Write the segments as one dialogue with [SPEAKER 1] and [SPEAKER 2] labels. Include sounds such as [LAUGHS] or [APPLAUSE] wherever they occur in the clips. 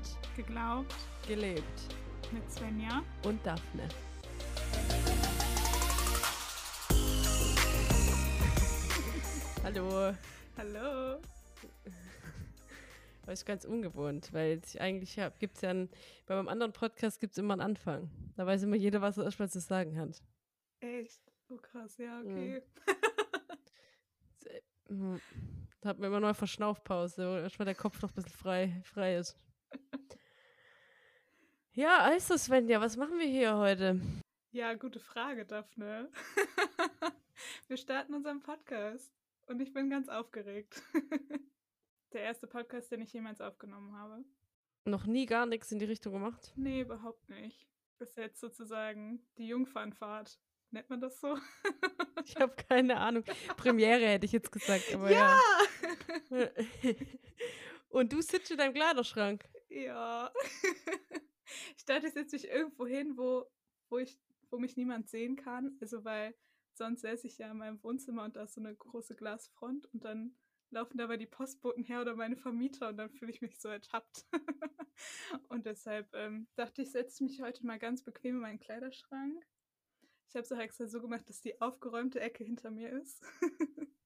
[SPEAKER 1] Gehört,
[SPEAKER 2] Geglaubt
[SPEAKER 1] gelebt.
[SPEAKER 2] mit Svenja.
[SPEAKER 1] Und Daphne. Hallo.
[SPEAKER 2] Hallo. [LAUGHS]
[SPEAKER 1] Das ist ganz ungewohnt, weil ich eigentlich gibt es ja einen, bei meinem anderen Podcast gibt es immer einen Anfang. Da weiß immer jeder, was er erstmal zu sagen hat.
[SPEAKER 2] Echt? Oh krass, ja, okay.
[SPEAKER 1] Hm. [LAUGHS] Da hat man immer noch eine Verschnaufpause, wo erstmal der Kopf noch ein bisschen frei, frei ist. Ja, also Svenja, was machen wir hier heute?
[SPEAKER 2] Ja, gute Frage, Daphne. [LAUGHS] wir starten unseren Podcast und ich bin ganz aufgeregt. [LAUGHS] Der erste Podcast, den ich jemals aufgenommen habe.
[SPEAKER 1] Noch nie gar nichts in die Richtung gemacht?
[SPEAKER 2] Nee, überhaupt nicht. Bis jetzt sozusagen die Jungfernfahrt. Nennt man das so? [LAUGHS]
[SPEAKER 1] Ich habe keine Ahnung. Premiere hätte ich jetzt gesagt, aber
[SPEAKER 2] ja!
[SPEAKER 1] ja. Und du sitzt in deinem Kleiderschrank.
[SPEAKER 2] Ja. Ich dachte, ich setze mich irgendwo hin, wo, wo, ich, wo mich niemand sehen kann. Also, weil sonst säße ich ja in meinem Wohnzimmer und da ist so eine große Glasfront und dann laufen dabei die Postboten her oder meine Vermieter und dann fühle ich mich so ertappt. [LAUGHS] und deshalb ähm, dachte ich, setze mich heute mal ganz bequem in meinen Kleiderschrank. Ich habe es auch extra so gemacht, dass die aufgeräumte Ecke hinter mir ist. [LAUGHS]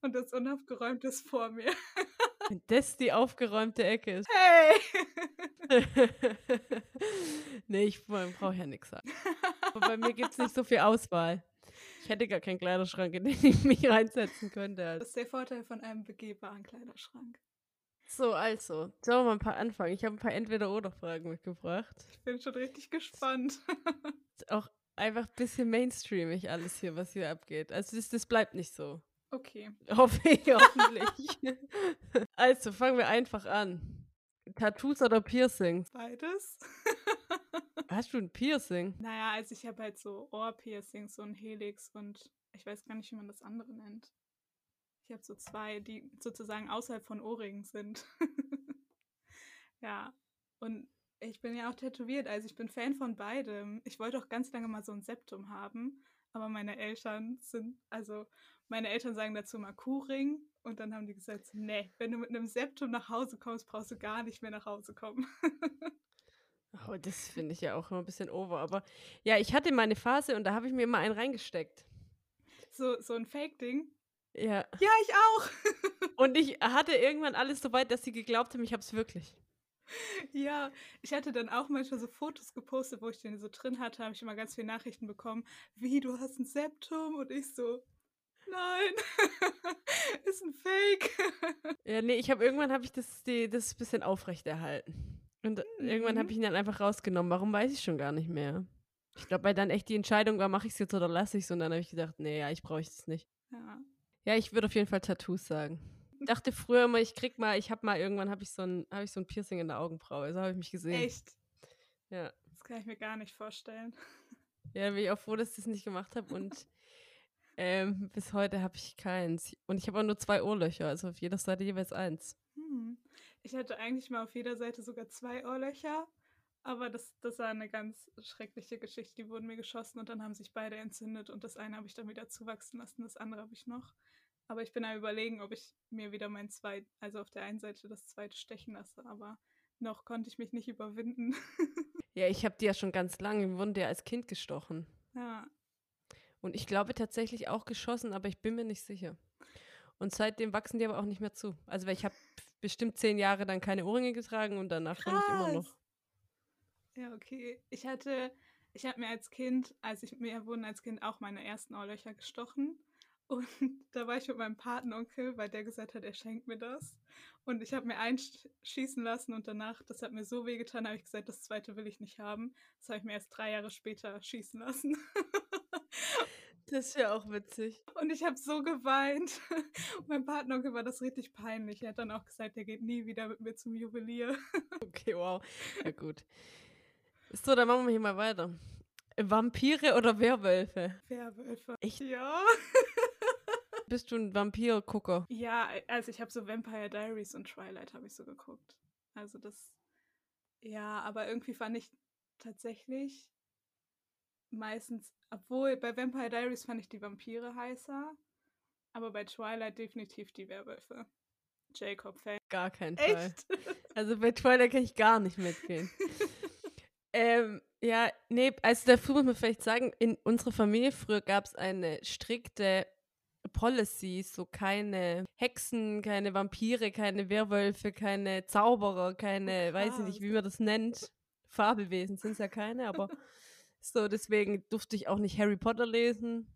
[SPEAKER 2] und das unaufgeräumte ist vor mir.
[SPEAKER 1] Wenn das die aufgeräumte Ecke ist.
[SPEAKER 2] Hey! [LAUGHS]
[SPEAKER 1] nee, ich brauche ja nichts sagen. Aber bei mir gibt es nicht so viel Auswahl. Ich hätte gar keinen Kleiderschrank, in den ich mich reinsetzen könnte.
[SPEAKER 2] Das ist der Vorteil von einem begehbaren Kleiderschrank.
[SPEAKER 1] So, also, sollen wir mal ein paar anfangen? Ich habe ein paar Entweder-Oder-Fragen mitgebracht.
[SPEAKER 2] Ich bin schon richtig gespannt. [LAUGHS]
[SPEAKER 1] ist auch einfach ein bisschen mainstreamig alles hier, was hier abgeht. Also das, das bleibt nicht so.
[SPEAKER 2] Okay.
[SPEAKER 1] Hoffe ich hoffentlich. [LAUGHS] also, fangen wir einfach an. Tattoos oder Piercings?
[SPEAKER 2] Beides. [LAUGHS]
[SPEAKER 1] Hast du ein Piercing?
[SPEAKER 2] Naja, also ich habe halt so Ohrpiercings, so ein Helix und ich weiß gar nicht, wie man das andere nennt. Ich habe so zwei, die sozusagen außerhalb von Ohrringen sind. [LAUGHS] ja, und ich bin ja auch tätowiert, also ich bin Fan von beidem. Ich wollte auch ganz lange mal so ein Septum haben, aber meine Eltern sind, also meine Eltern sagen dazu mal Kuhring und dann haben die gesagt, nee, wenn du mit einem Septum nach Hause kommst, brauchst du gar nicht mehr nach Hause kommen. [LAUGHS]
[SPEAKER 1] oh, das finde ich ja auch immer ein bisschen over, aber ja, ich hatte meine Phase und da habe ich mir immer einen reingesteckt.
[SPEAKER 2] So, so ein Fake-Ding?
[SPEAKER 1] Ja.
[SPEAKER 2] Ja, ich auch. [LAUGHS]
[SPEAKER 1] und ich hatte irgendwann alles so weit, dass sie geglaubt haben, ich habe es wirklich.
[SPEAKER 2] Ja, ich hatte dann auch manchmal so Fotos gepostet, wo ich den so drin hatte, habe ich immer ganz viele Nachrichten bekommen, wie, du hast ein Septum? Und ich so, nein, [LAUGHS] Fake. [LAUGHS]
[SPEAKER 1] ja, nee, ich habe irgendwann habe ich das, die, das bisschen aufrechterhalten. Und mhm. irgendwann habe ich ihn dann einfach rausgenommen. Warum weiß ich schon gar nicht mehr. Ich glaube, weil dann echt die Entscheidung war, mache ich es jetzt oder lasse ich es. Und dann habe ich gedacht, nee, ja, ich brauche es nicht.
[SPEAKER 2] Ja.
[SPEAKER 1] Ja, ich würde auf jeden Fall Tattoos sagen. Ich dachte früher immer, ich krieg mal, ich habe mal irgendwann habe ich so ein, habe ich so ein Piercing in der Augenbraue. So habe ich mich gesehen.
[SPEAKER 2] Echt?
[SPEAKER 1] Ja.
[SPEAKER 2] Das kann ich mir gar nicht vorstellen.
[SPEAKER 1] Ja, bin ich auch froh, dass ich das nicht gemacht habe und [LAUGHS] ähm, bis heute habe ich keins. Und ich habe auch nur zwei Ohrlöcher, also auf jeder Seite jeweils eins.
[SPEAKER 2] Hm. Ich hatte eigentlich mal auf jeder Seite sogar zwei Ohrlöcher, aber das, das war eine ganz schreckliche Geschichte. Die wurden mir geschossen und dann haben sich beide entzündet und das eine habe ich dann wieder zuwachsen lassen, das andere habe ich noch. Aber ich bin am überlegen, ob ich mir wieder mein zweit, also auf der einen Seite das zweite stechen lasse, aber noch konnte ich mich nicht überwinden. [LAUGHS]
[SPEAKER 1] ja, ich habe die ja schon ganz lange, wir wurden ja als Kind gestochen.
[SPEAKER 2] Ja.
[SPEAKER 1] Und ich glaube tatsächlich auch geschossen, aber ich bin mir nicht sicher. Und seitdem wachsen die aber auch nicht mehr zu. Also weil ich habe bestimmt zehn Jahre dann keine Ohrringe getragen und danach
[SPEAKER 2] Krass.
[SPEAKER 1] ich immer noch.
[SPEAKER 2] Ja, okay. Ich hatte, ich habe mir als Kind, als ich mir wurden als Kind auch meine ersten Ohrlöcher gestochen. Und [LAUGHS] da war ich mit meinem Patenonkel, weil der gesagt hat, er schenkt mir das. Und ich habe mir einschießen lassen und danach, das hat mir so wehgetan, habe ich gesagt, das zweite will ich nicht haben. Das habe ich mir erst drei Jahre später schießen lassen. [LAUGHS]
[SPEAKER 1] Das ist ja auch witzig.
[SPEAKER 2] Und ich habe so geweint. Und [LAUGHS] mein Patenonkel war das richtig peinlich. Er hat dann auch gesagt, er geht nie wieder mit mir zum Juwelier. [LAUGHS]
[SPEAKER 1] Okay, wow. Ja, gut. So, dann machen wir hier mal weiter. Vampire oder Werwölfe?
[SPEAKER 2] Werwölfe.
[SPEAKER 1] Echt?
[SPEAKER 2] Ja. [LAUGHS]
[SPEAKER 1] Bist du ein Vampir-Gucker?
[SPEAKER 2] Ja, also ich habe so Vampire Diaries und Twilight habe ich so geguckt. Also das, ja, aber irgendwie fand ich tatsächlich meistens, obwohl bei Vampire Diaries fand ich die Vampire heißer, aber bei Twilight definitiv die Werwölfe. Jacob Fan.
[SPEAKER 1] Gar kein Fall.
[SPEAKER 2] Echt? [LAUGHS]
[SPEAKER 1] Also bei Twilight kann ich gar nicht mitgehen. [LAUGHS] ähm, ja, nee, also dafür muss man vielleicht sagen, in unserer Familie früher gab es eine strikte Policy, so keine Hexen, keine Vampire, keine Werwölfe, keine Zauberer, keine, oh, weiß ich nicht, wie man das nennt. Fabelwesen sind es ja keine, aber [LAUGHS] so, deswegen durfte ich auch nicht Harry Potter lesen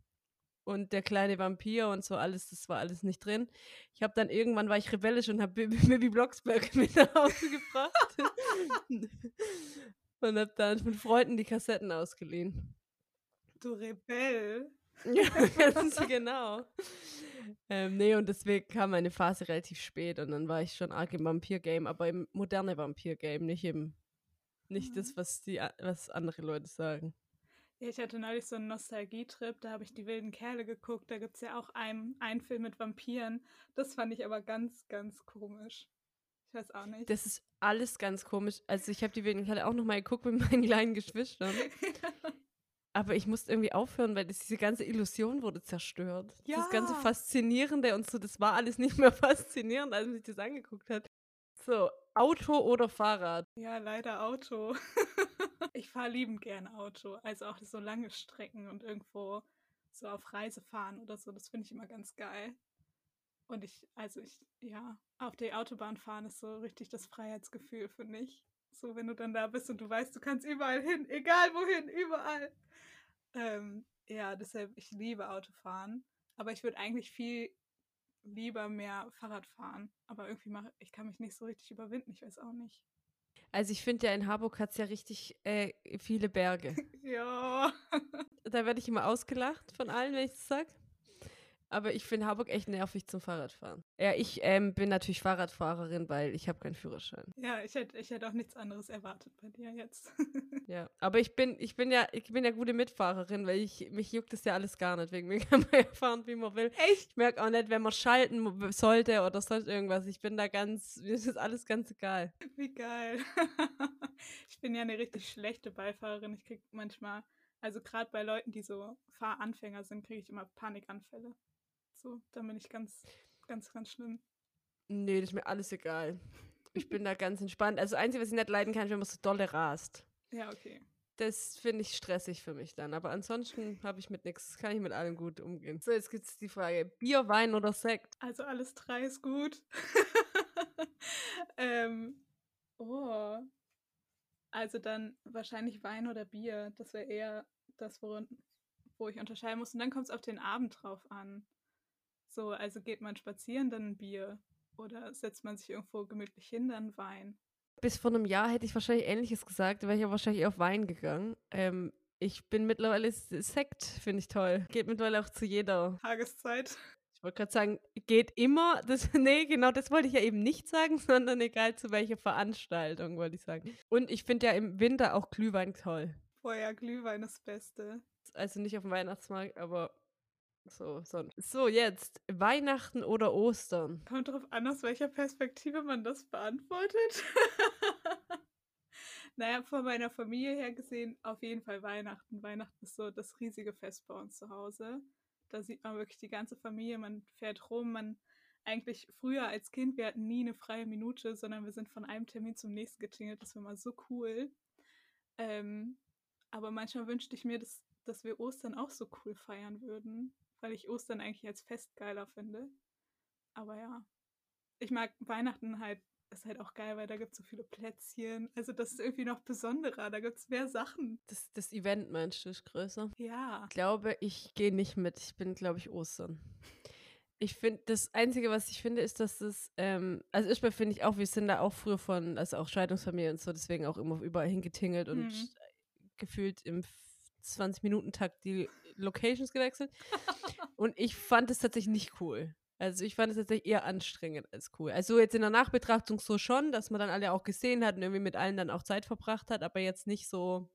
[SPEAKER 1] und der kleine Vampir und so alles, das war alles nicht drin. Ich habe dann irgendwann war ich rebellisch und habe Baby [LAUGHS] Blocksberg [LAUGHS] mit nach Hause gebracht [LAUGHS] und habe dann mit Freunden die Kassetten ausgeliehen.
[SPEAKER 2] Du Rebell.
[SPEAKER 1] ja, ganz genau. Ähm, nee, und deswegen kam meine Phase relativ spät und dann war ich schon arg im Vampir-Game, aber im moderne Vampir-Game, nicht im, nicht mhm. das, was die, was andere Leute sagen.
[SPEAKER 2] Ja, ich hatte neulich so einen Nostalgietrip, da habe ich die wilden Kerle geguckt. Da gibt es ja auch einen, einen Film mit Vampiren. Das fand ich aber ganz, ganz komisch. Ich weiß auch nicht.
[SPEAKER 1] Das ist alles ganz komisch. Also ich habe die wilden Kerle auch nochmal geguckt mit [LAUGHS] meinen kleinen Geschwistern. [LAUGHS] Aber ich musste irgendwie aufhören, weil das, diese ganze Illusion wurde zerstört. Ja. Das ganze Faszinierende und so, das war alles nicht mehr [LAUGHS] faszinierend, als man sich das angeguckt hat. So, Auto oder Fahrrad?
[SPEAKER 2] Ja, leider Auto. [LAUGHS] ich fahre liebend gerne Auto. Also auch so lange Strecken und irgendwo so auf Reise fahren oder so. Das finde ich immer ganz geil. Und ich, also ich, ja, auf die Autobahn fahren ist so richtig das Freiheitsgefühl, finde ich. So, wenn du dann da bist und du weißt, du kannst überall hin, egal wohin, überall. Ähm, ja, deshalb, ich liebe Autofahren. Aber ich würde eigentlich viel lieber mehr Fahrrad fahren. Aber irgendwie mache ich kann mich nicht so richtig überwinden, ich weiß auch nicht.
[SPEAKER 1] Also ich finde ja in Harburg hat es ja richtig äh, viele Berge. [LAUGHS]
[SPEAKER 2] ja.
[SPEAKER 1] da werde ich immer ausgelacht von allen, wenn ich das sage. Aber ich finde Harburg echt nervig zum Fahrradfahren. Ja, ich ähm, bin natürlich Fahrradfahrerin, weil ich habe keinen Führerschein.
[SPEAKER 2] Ja, ich hätte ich hätt auch nichts anderes erwartet bei dir jetzt. [LAUGHS]
[SPEAKER 1] ja, aber ich bin, ich bin ja, ich bin ja gute Mitfahrerin, weil ich, mich juckt das ja alles gar nicht. Wegen mir [LAUGHS] kann man ja fahren, wie man will.
[SPEAKER 2] Echt?
[SPEAKER 1] Ich merke auch nicht, wenn man schalten sollte oder sonst irgendwas. Ich bin da ganz, [LAUGHS] mir ist alles ganz egal.
[SPEAKER 2] Wie geil. ich bin ja eine richtig schlechte Beifahrerin. Ich kriege manchmal, also gerade bei Leuten, die so Fahranfänger sind, kriege ich immer Panikanfälle. So, dann bin ich ganz, ganz, ganz schlimm.
[SPEAKER 1] Nee, das ist mir alles egal. Ich bin da ganz entspannt. Also, das Einzige, was ich nicht leiden kann, ist, wenn man so dolle rast.
[SPEAKER 2] Ja, okay.
[SPEAKER 1] Das finde ich stressig für mich dann. Aber ansonsten habe ich mit nichts, kann ich mit allem gut umgehen. So, jetzt gibt es die Frage: Bier, Wein oder Sekt?
[SPEAKER 2] Also, alles drei ist gut. [LAUGHS] ähm, oh. Also, dann wahrscheinlich Wein oder Bier. Das wäre eher das, worin, wo ich unterscheiden muss. Und dann kommt es auf den Abend drauf an. So, also geht man spazieren, dann ein Bier. Oder setzt man sich irgendwo gemütlich hin, dann Wein.
[SPEAKER 1] Bis vor einem Jahr hätte ich wahrscheinlich Ähnliches gesagt, wäre ich ja wahrscheinlich auf Wein gegangen. Ähm, ich bin mittlerweile Sekt, finde ich toll. Geht mittlerweile auch zu jeder
[SPEAKER 2] Tageszeit.
[SPEAKER 1] Ich wollte gerade sagen, geht immer. Das, [LAUGHS] nee, genau, das wollte ich ja eben nicht sagen, [LAUGHS] sondern egal zu welcher Veranstaltung, wollte ich sagen. Und ich finde ja im Winter auch Glühwein toll.
[SPEAKER 2] Ja, Glühwein das Beste.
[SPEAKER 1] Also nicht auf dem Weihnachtsmarkt, aber so, so. so, jetzt Weihnachten oder Ostern?
[SPEAKER 2] Kommt darauf an, aus welcher Perspektive man das beantwortet. [LAUGHS] naja, von meiner Familie her gesehen, auf jeden Fall Weihnachten. Weihnachten ist so das riesige Fest bei uns zu Hause. Da sieht man wirklich die ganze Familie, man fährt rum, man eigentlich früher als Kind, wir hatten nie eine freie Minute, sondern wir sind von einem Termin zum nächsten getingelt. Das war mal so cool. Ähm, aber manchmal wünschte ich mir, dass, dass wir Ostern auch so cool feiern würden weil ich Ostern eigentlich als Fest geiler finde. Aber ja, ich mag Weihnachten halt, ist halt auch geil, weil da gibt es so viele Plätzchen. Also das ist irgendwie noch besonderer, da gibt es mehr Sachen.
[SPEAKER 1] Das, das Event meinst du, ist größer?
[SPEAKER 2] Ja.
[SPEAKER 1] Ich glaube, ich gehe nicht mit. Ich bin, glaube ich, Ostern. Ich finde, das Einzige, was ich finde, ist, dass es, ähm, also ich finde ich auch, wir sind da auch früher von, also auch Scheidungsfamilie und so, deswegen auch immer überall hingetingelt und mhm. gefühlt im 20-Minuten-Takt die Locations gewechselt. [LAUGHS] und ich fand es tatsächlich nicht cool. Also ich fand es tatsächlich eher anstrengend als cool. Also jetzt in der Nachbetrachtung so schon, dass man dann alle auch gesehen hat und irgendwie mit allen dann auch Zeit verbracht hat, aber jetzt nicht so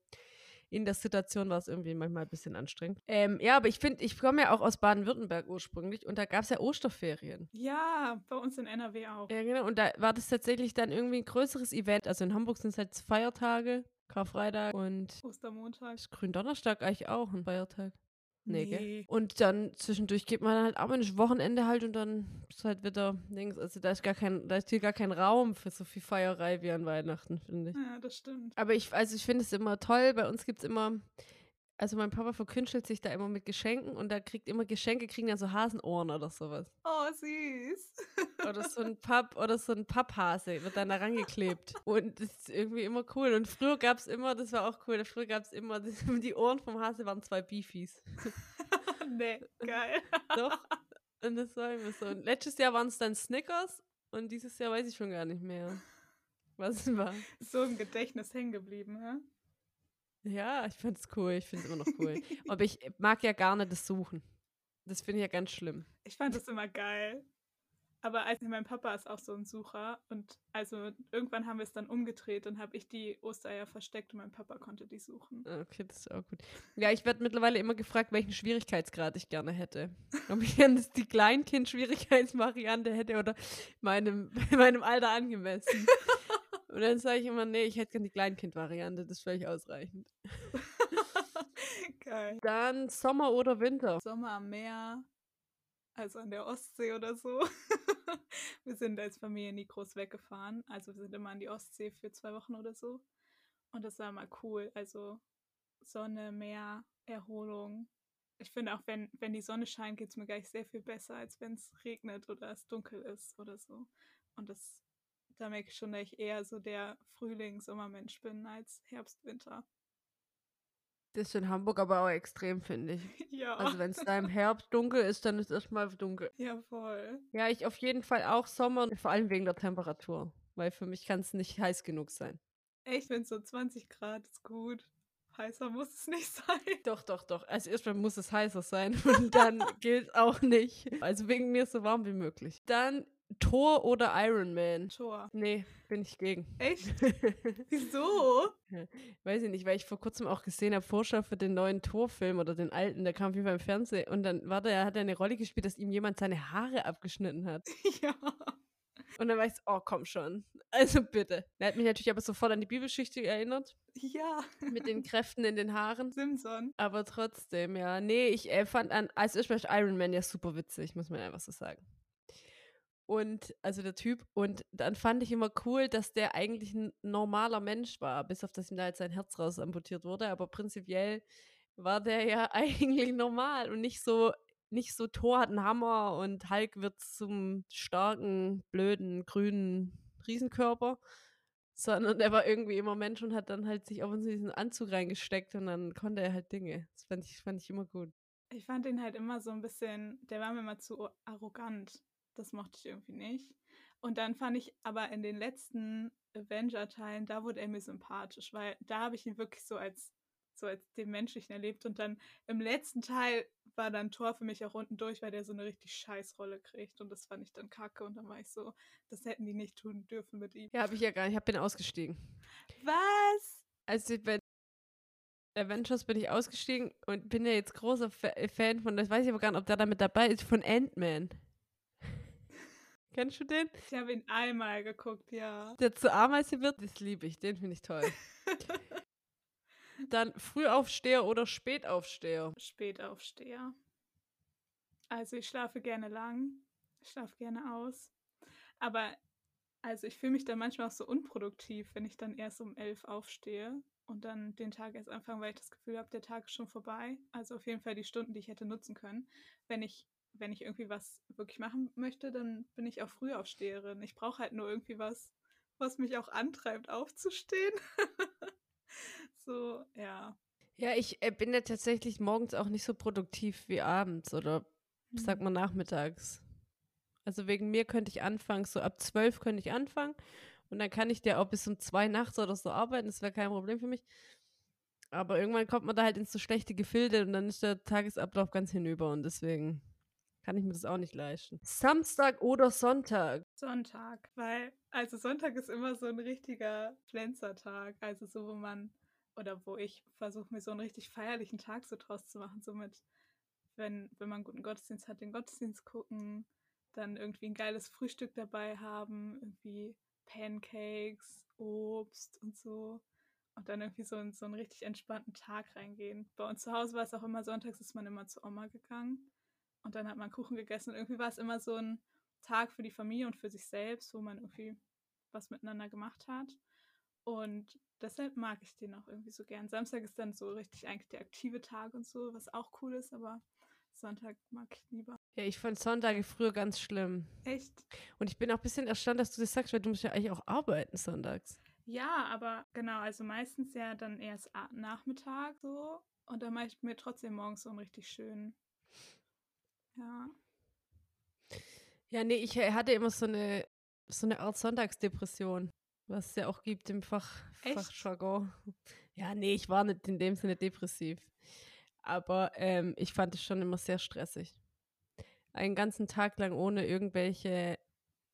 [SPEAKER 1] in der Situation war es irgendwie manchmal ein bisschen anstrengend. Ähm, ja, aber ich finde, ich komme ja auch aus Baden-Württemberg ursprünglich und da gab es ja Osterferien.
[SPEAKER 2] Ja, bei uns in NRW auch.
[SPEAKER 1] Ja, genau. Und da war das tatsächlich dann irgendwie ein größeres Event. Also in Hamburg sind es halt Feiertage, Karfreitag und
[SPEAKER 2] Ostermontag.
[SPEAKER 1] Ist Gründonnerstag eigentlich auch ein Feiertag? Nee, gell?
[SPEAKER 2] Nee.
[SPEAKER 1] Und dann zwischendurch geht man halt auch ein Wochenende halt und dann ist halt wieder Dings. Also da ist gar kein, da ist hier gar kein Raum für so viel Feierei wie an Weihnachten, finde ich.
[SPEAKER 2] Ja, das stimmt.
[SPEAKER 1] Aber ich, also ich finde es immer toll. Bei uns gibt es immer, also mein Papa verkünstelt sich da immer mit Geschenken und da kriegt immer Geschenke, kriegen dann so Hasenohren oder sowas.
[SPEAKER 2] Oh, süß. [LAUGHS]
[SPEAKER 1] Oder so ein Papp oder so ein Papphase wird dann da rangeklebt. Und das ist irgendwie immer cool. Und früher gab es immer, das war auch cool, früher gab es immer, das, [LAUGHS] die Ohren vom Hase waren zwei Beefies. [LAUGHS]
[SPEAKER 2] nee, geil.
[SPEAKER 1] Doch. Und das war immer so. Und letztes Jahr waren es dann Snickers und dieses Jahr weiß ich schon gar nicht mehr, was es war.
[SPEAKER 2] So im Gedächtnis hängen geblieben, hä?
[SPEAKER 1] Ja, ich finde es cool. Ich finde es immer noch cool. [LAUGHS] Aber ich mag ja gar nicht das Suchen. Das finde ich ja ganz schlimm.
[SPEAKER 2] Ich fand das immer geil. Aber also mein Papa ist auch so ein Sucher und also irgendwann haben wir es dann umgedreht und habe ich die Ostereier versteckt und mein Papa konnte die suchen.
[SPEAKER 1] Okay, das ist auch gut. Ja, ich werde mittlerweile immer gefragt, welchen Schwierigkeitsgrad ich gerne hätte. Ob ich gerne die Kleinkind-Schwierigkeitsvariante hätte oder meinem, [LAUGHS] meinem Alter angemessen. Und dann sage ich immer, nee, ich hätte gerne die Kleinkind-Variante, das ist völlig ausreichend. [LAUGHS]
[SPEAKER 2] Geil.
[SPEAKER 1] Dann Sommer oder Winter?
[SPEAKER 2] Sommer am Meer, also an der Ostsee oder so. [LAUGHS] wir sind als Familie nie groß weggefahren. Also wir sind immer an die Ostsee für zwei Wochen oder so. Und das war mal cool. Also Sonne, Meer, Erholung. Ich finde auch, wenn, wenn die Sonne scheint, geht es mir gleich sehr viel besser, als wenn es regnet oder es dunkel ist oder so. Und das, da merke ich schon, dass ich eher so der Frühlings-Sommermensch bin als Herbst-Winter.
[SPEAKER 1] Das ist in Hamburg aber auch extrem, finde ich. [LAUGHS]
[SPEAKER 2] Ja.
[SPEAKER 1] Also wenn es da im Herbst dunkel ist, dann ist es erstmal dunkel.
[SPEAKER 2] ja, voll.
[SPEAKER 1] Ja, ich auf jeden Fall auch Sommer, vor allem wegen der Temperatur. Weil für mich kann es nicht heiß genug sein.
[SPEAKER 2] Echt, wenn so 20 Grad ist gut. Heißer muss es nicht [LAUGHS] sein.
[SPEAKER 1] Doch, doch, doch. Also erstmal muss es heißer sein [LAUGHS] und dann gilt auch nicht. Also wegen mir so warm wie möglich. Dann Thor oder Iron Man.
[SPEAKER 2] Tor.
[SPEAKER 1] Nee, bin ich gegen.
[SPEAKER 2] Echt? [LAUGHS] Wieso?
[SPEAKER 1] Weiß ich nicht, weil ich vor kurzem auch gesehen habe, Vorschau für den neuen Thor-Film oder den alten, der kam auf jeden Fall im Fernsehen und dann war der, hat er eine Rolle gespielt, dass ihm jemand seine Haare abgeschnitten hat. [LAUGHS]
[SPEAKER 2] ja.
[SPEAKER 1] Und dann war ich so, oh komm schon. Also bitte. Er hat mich natürlich aber sofort an die Bibelgeschichte erinnert,
[SPEAKER 2] Ja.
[SPEAKER 1] mit den Kräften in den Haaren.
[SPEAKER 2] Simson.
[SPEAKER 1] Aber trotzdem, ja. Nee, ich äh, fand an, als erstes Iron Man ja super witzig, muss man einfach so sagen. Und, also der Typ. Und dann fand ich immer cool, dass der eigentlich ein normaler Mensch war, bis auf dass ihm da jetzt sein Herz raus amputiert wurde. Aber prinzipiell war der ja [LAUGHS] eigentlich normal und nicht so, nicht so Thor hat einen Hammer und Hulk wird zum starken, blöden, grünen Riesenkörper. Sondern er war irgendwie immer Mensch und hat dann halt sich auf in diesen Anzug reingesteckt und dann konnte er halt Dinge. Das fand ich, fand ich immer gut.
[SPEAKER 2] Ich fand ihn halt immer so ein bisschen, der war mir immer zu arrogant. Das mochte ich irgendwie nicht. Und dann fand ich aber in den letzten Avenger-Teilen, da wurde er mir sympathisch, weil da habe ich ihn wirklich so als, so als den Menschlichen erlebt. Und dann im letzten Teil war dann Thor für mich auch unten durch, weil der so eine richtig scheiß Rolle kriegt. Und das fand ich dann kacke. Und dann war ich so, das hätten die nicht tun dürfen mit ihm.
[SPEAKER 1] Ja, habe ich ja gar nicht. Ich hab bin ausgestiegen.
[SPEAKER 2] Was?
[SPEAKER 1] Also bei Avengers bin ich ausgestiegen und bin ja jetzt großer Fa Fan von, das weiß ich aber gar nicht, ob der da mit dabei ist, von Ant-Man. Kennst du den?
[SPEAKER 2] Ich habe ihn einmal geguckt, ja.
[SPEAKER 1] Der zur Ameise wird, das liebe ich, den finde ich toll. [LAUGHS] Dann Frühaufsteher oder Spätaufsteher.
[SPEAKER 2] Spätaufsteher. Also ich schlafe gerne lang, ich schlafe gerne aus. Aber also ich fühle mich dann manchmal auch so unproduktiv, wenn ich dann erst um elf aufstehe und dann den Tag erst anfange, weil ich das Gefühl habe, der Tag ist schon vorbei. Also auf jeden Fall die Stunden, die ich hätte nutzen können. Wenn ich, wenn ich irgendwie was wirklich machen möchte, dann bin ich auch Frühaufsteherin. Ich brauche halt nur irgendwie was, was mich auch antreibt, aufzustehen. [LAUGHS] so, ja.
[SPEAKER 1] Ja, ich äh, bin ja tatsächlich morgens auch nicht so produktiv wie abends oder sag
[SPEAKER 2] Hm.
[SPEAKER 1] mal nachmittags. Also wegen mir könnte ich anfangen, so ab zwölf könnte ich anfangen und dann kann ich der auch bis um zwei nachts oder so arbeiten, das wäre kein Problem für mich. Aber irgendwann kommt man da halt ins so schlechte Gefilde und dann ist der Tagesablauf ganz hinüber und deswegen kann ich mir das auch nicht leisten. Samstag oder Sonntag?
[SPEAKER 2] Sonntag, weil, also Sonntag ist immer so ein richtiger Pflänzertag, also so, wo man, oder wo ich versuche, mir so einen richtig feierlichen Tag so draus zu machen, so mit, wenn, wenn man einen guten Gottesdienst hat, den Gottesdienst gucken, dann irgendwie ein geiles Frühstück dabei haben, irgendwie Pancakes, Obst und so. und dann irgendwie so, in, so einen richtig entspannten Tag reingehen. Bei uns zu Hause war es auch immer sonntags, ist man immer zu Oma gegangen und dann hat man Kuchen gegessen und irgendwie war es immer so ein Tag für die Familie und für sich selbst, wo man irgendwie was miteinander gemacht hat. Und deshalb mag ich den auch irgendwie so gern. Samstag ist dann so richtig eigentlich der aktive Tag und so, was auch cool ist, aber Sonntag mag ich lieber.
[SPEAKER 1] Ja, ich fand Sonntage früher ganz schlimm.
[SPEAKER 2] Echt?
[SPEAKER 1] Und ich bin auch ein bisschen erstaunt, dass du das sagst, weil du musst ja eigentlich auch arbeiten sonntags.
[SPEAKER 2] Ja, aber genau, also meistens ja dann erst Nachmittag so. Und dann mache ich mir trotzdem morgens so einen richtig schönen. Ja.
[SPEAKER 1] Ja, nee, ich hatte immer so eine, so eine Art Sonntagsdepression, was es ja auch gibt im Fach? Fachjargon. [LAUGHS] Ja, nee, ich war nicht in dem Sinne depressiv. Aber ähm, ich fand es schon immer sehr stressig. Einen ganzen Tag lang ohne irgendwelche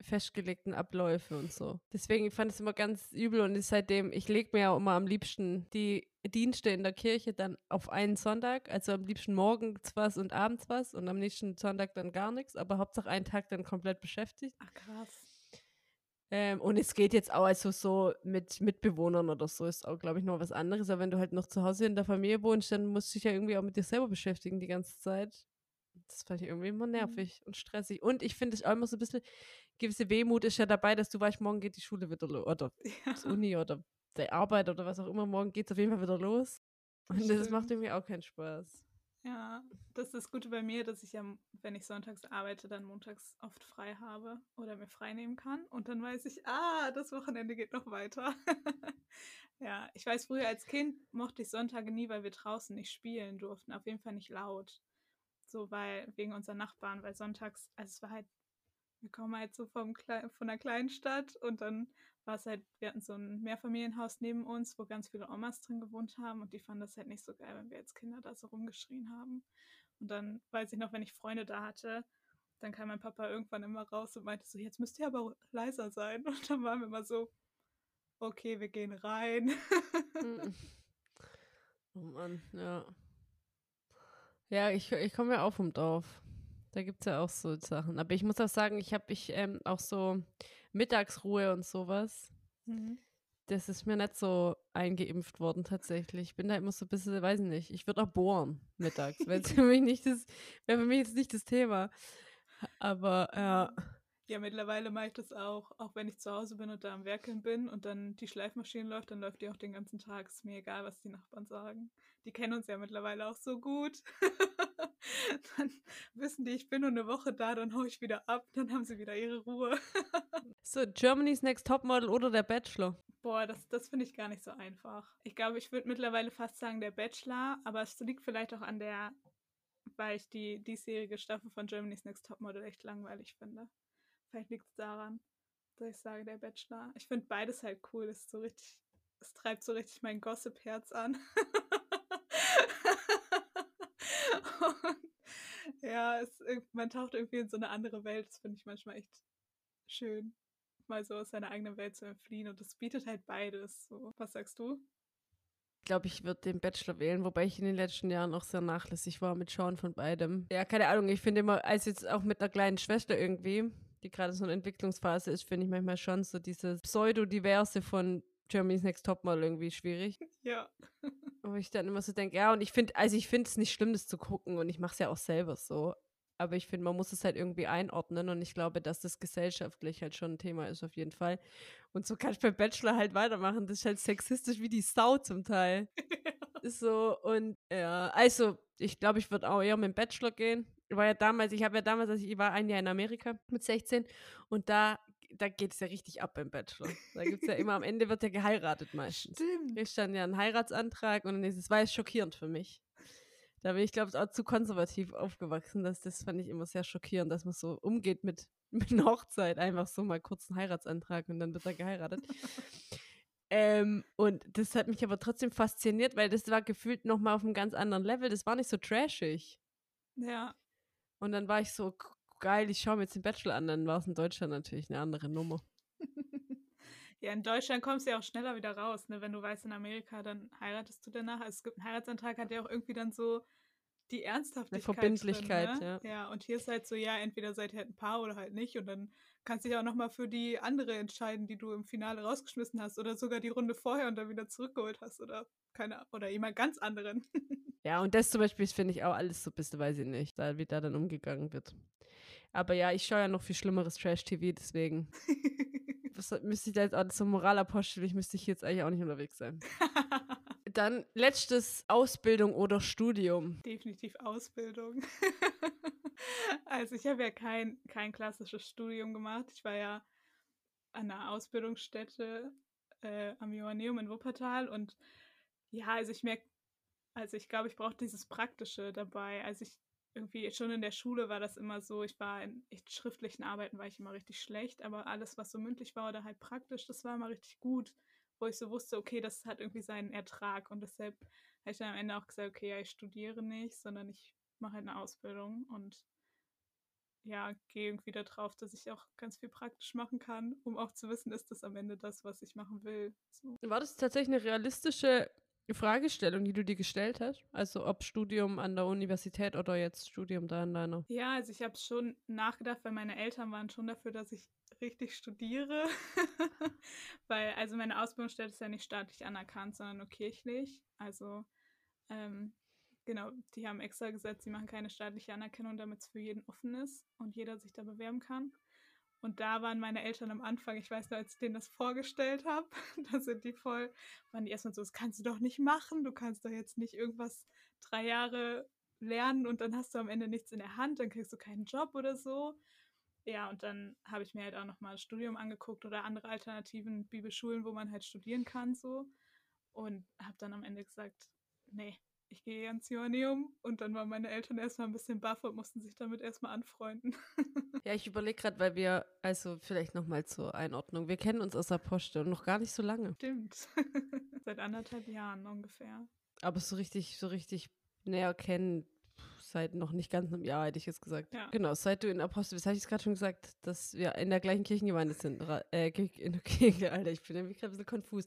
[SPEAKER 1] festgelegten Abläufe und so. Deswegen fand ich es immer ganz übel und seitdem, ich lege mir ja immer am liebsten die Dienste in der Kirche dann auf einen Sonntag, also am liebsten morgens was und abends was und am nächsten Sonntag dann gar nichts, aber Hauptsache einen Tag dann komplett beschäftigt.
[SPEAKER 2] Ach krass.
[SPEAKER 1] Ähm, und es geht jetzt auch also so mit Mitbewohnern oder so, ist auch, glaube ich, noch was anderes. Aber wenn du halt noch zu Hause in der Familie wohnst, dann musst du dich ja irgendwie auch mit dir selber beschäftigen die ganze Zeit. Das fand ich irgendwie immer nervig mhm. und stressig. Und ich finde es auch immer so ein bisschen, gewisse Wehmut ist ja dabei, dass du weißt, morgen geht die Schule wieder los. Oder [LAUGHS] ja. die Uni oder die Arbeit oder was auch immer. Morgen geht es auf jeden Fall wieder los. Und das, das macht irgendwie auch keinen Spaß.
[SPEAKER 2] Ja, das ist das Gute bei mir, dass ich ja, wenn ich sonntags arbeite, dann montags oft frei habe oder mir frei nehmen kann. Und dann weiß ich, ah, das Wochenende geht noch weiter. [LAUGHS] ja, ich weiß, früher als Kind mochte ich Sonntage nie, weil wir draußen nicht spielen durften. Auf jeden Fall nicht laut. So, weil, wegen unseren Nachbarn, weil sonntags, also es war halt, wir kommen halt so vom Kle von einer kleinen Stadt und dann war es halt, wir hatten so ein Mehrfamilienhaus neben uns, wo ganz viele Omas drin gewohnt haben und die fanden das halt nicht so geil, wenn wir als Kinder da so rumgeschrien haben. Und dann weiß ich noch, wenn ich Freunde da hatte, dann kam mein Papa irgendwann immer raus und meinte so, jetzt müsst ihr aber leiser sein. [LAUGHS] Und dann waren wir immer so, okay, wir gehen rein.
[SPEAKER 1] Mhm. [LAUGHS] oh Mann, ja. Ja, ich, ich komme ja auch vom Dorf. Da gibt es ja auch so Sachen. Aber ich muss auch sagen, ich habe ich ähm, auch so Mittagsruhe und sowas. Mhm. Das ist mir nicht so eingeimpft worden tatsächlich. Ich bin da immer so ein bisschen, weiß nicht, ich würde auch bohren mittags. wäre für [LAUGHS] mich nicht das, wäre für mich jetzt nicht das Thema. Aber ja.
[SPEAKER 2] Ja, mittlerweile mache ich das auch, auch wenn ich zu Hause bin und da am Werkeln bin und dann die Schleifmaschine läuft, dann läuft die auch den ganzen Tag. Ist mir egal, was die Nachbarn sagen. Die kennen uns ja mittlerweile auch so gut. [LAUGHS] dann wissen die, ich bin nur eine Woche da, dann haue ich wieder ab, dann haben sie wieder ihre Ruhe. [LAUGHS]
[SPEAKER 1] so, Germany's Next Topmodel oder der Bachelor?
[SPEAKER 2] Boah, das, das finde ich gar nicht so einfach. Ich glaube, ich würde mittlerweile fast sagen der Bachelor, aber es liegt vielleicht auch an der, weil ich die diesjährige Staffel von Germany's Next Topmodel echt langweilig finde. Vielleicht liegt es daran, dass ich sage, der Bachelor. Ich finde beides halt cool. Das so es treibt so richtig mein Gossip-Herz an. ja, es, man taucht irgendwie in so eine andere Welt. Das finde ich manchmal echt schön, mal so aus seiner eigenen Welt zu entfliehen. Und das bietet halt beides. So. Was sagst du?
[SPEAKER 1] Ich glaube, ich würde den Bachelor wählen, wobei ich in den letzten Jahren auch sehr nachlässig war mit Schauen von beidem. Ja, keine Ahnung, ich finde immer, als jetzt auch mit einer kleinen Schwester irgendwie, die gerade so eine Entwicklungsphase ist, finde ich manchmal schon so dieses Pseudo-Diverse von Germany's Next Topmodel irgendwie schwierig. [LAUGHS]
[SPEAKER 2] Ja.
[SPEAKER 1] Wo ich dann immer so denke, ja, und ich finde, also ich finde es nicht schlimm, das zu gucken und ich mache es ja auch selber so. Aber ich finde, man muss es halt irgendwie einordnen und ich glaube, dass das gesellschaftlich halt schon ein Thema ist, auf jeden Fall. Und so kann ich beim Bachelor halt weitermachen. Das ist halt sexistisch wie die Sau zum Teil. [LAUGHS] So, und ja, also, ich glaube, ich würde auch eher mit dem Bachelor gehen. Ich war ja damals, ich habe ja damals, also ich war ein Jahr in Amerika mit 16 und da da geht es ja richtig ab beim Bachelor. Da gibt es ja immer, am Ende wird ja geheiratet meistens.
[SPEAKER 2] Stimmt.
[SPEAKER 1] Ist dann ja ein Heiratsantrag und es, war es schockierend für mich. Da bin ich, glaube ich, auch zu konservativ aufgewachsen. Dass, das fand ich immer sehr schockierend, dass man so umgeht mit, [LAUGHS] mit einer Hochzeit. Einfach so mal kurz einen Heiratsantrag und dann wird er geheiratet. [LAUGHS] ähm, und das hat mich aber trotzdem fasziniert, weil das war gefühlt nochmal auf einem ganz anderen Level. Das war nicht so trashig.
[SPEAKER 2] Ja.
[SPEAKER 1] Und dann war ich so, geil, ich schaue mir jetzt den Bachelor an, dann war es in Deutschland natürlich eine andere Nummer. [LAUGHS]
[SPEAKER 2] ja, in Deutschland kommst du ja auch schneller wieder raus, ne? Wenn du weißt, in Amerika, dann heiratest du danach. Also es gibt einen Heiratsantrag, hat ja auch irgendwie dann so die Ernsthaftigkeit.
[SPEAKER 1] Eine Verbindlichkeit,
[SPEAKER 2] drin, ne? ja. Ja, und hier ist halt so, ja, entweder seid ihr halt ein Paar oder halt nicht. Und dann kannst du dich auch nochmal für die andere entscheiden, die du im Finale rausgeschmissen hast oder sogar die Runde vorher und dann wieder zurückgeholt hast oder keine oder jemand ganz anderen. [LAUGHS]
[SPEAKER 1] ja, und das zum Beispiel finde ich auch alles so ein bisschen, weiß ich nicht, da, wie da dann umgegangen wird. Aber ja, ich schaue ja noch viel schlimmeres Trash-TV, deswegen [LAUGHS] was müsste ich da jetzt auch zum Moralapostel, ich müsste ich jetzt eigentlich auch nicht unterwegs sein. [LAUGHS] Dann letztes Ausbildung oder Studium.
[SPEAKER 2] Definitiv Ausbildung. also ich habe ja kein, kein klassisches Studium gemacht. Ich war ja an einer Ausbildungsstätte äh, am Joanneum in Wuppertal und ja, also ich merke, also ich glaube, ich brauche dieses Praktische dabei. Also ich irgendwie schon in der Schule war das immer so, ich war in schriftlichen Arbeiten war ich immer richtig schlecht, aber alles, was so mündlich war oder halt praktisch, das war immer richtig gut, wo ich so wusste, okay, das hat irgendwie seinen Ertrag und deshalb habe ich dann am Ende auch gesagt, okay, ja, ich studiere nicht, sondern ich mache halt eine Ausbildung und ja, gehe irgendwie darauf, dass ich auch ganz viel praktisch machen kann, um auch zu wissen, ist das am Ende das, was ich machen will. So.
[SPEAKER 1] War das tatsächlich eine realistische Fragestellung, die du dir gestellt hast? Also ob Studium an der Universität oder jetzt Studium da in deiner?
[SPEAKER 2] Ja, also ich habe schon nachgedacht, weil meine Eltern waren schon dafür, dass ich richtig studiere. [LAUGHS] weil, also meine Ausbildungsstelle ist ja nicht staatlich anerkannt, sondern nur kirchlich. Also ähm, genau, die haben extra gesagt, sie machen keine staatliche Anerkennung, damit es für jeden offen ist und jeder sich da bewerben kann. Und da waren meine Eltern am Anfang, ich weiß noch, als ich denen das vorgestellt habe, [LAUGHS] da sind die voll, waren die erstmal so, das kannst du doch nicht machen, du kannst doch jetzt nicht irgendwas drei Jahre lernen und dann hast du am Ende nichts in der Hand, dann kriegst du keinen Job oder so. Ja, und dann habe ich mir halt auch nochmal das Studium angeguckt oder andere Alternativen, Bibelschulen, wo man halt studieren kann, so. Und habe dann am Ende gesagt, nee, ich gehe ans Joanneum und dann waren meine Eltern erstmal ein bisschen baff und mussten sich damit erstmal anfreunden. [LAUGHS]
[SPEAKER 1] ja, ich überlege gerade, weil wir, also vielleicht nochmal zur Einordnung, wir kennen uns aus der Poste und noch gar nicht so lange.
[SPEAKER 2] Stimmt. [LAUGHS] Seit anderthalb Jahren ungefähr.
[SPEAKER 1] Aber so richtig, so richtig näher kennen, seit noch nicht ganz einem Jahr, hätte ich jetzt gesagt. Ja. Genau, seit du in Apostel bist, habe ich es gerade schon gesagt, dass wir in der gleichen Kirchengemeinde sind. Äh, in der Kirche, Alter, ich bin nämlich gerade ein bisschen konfus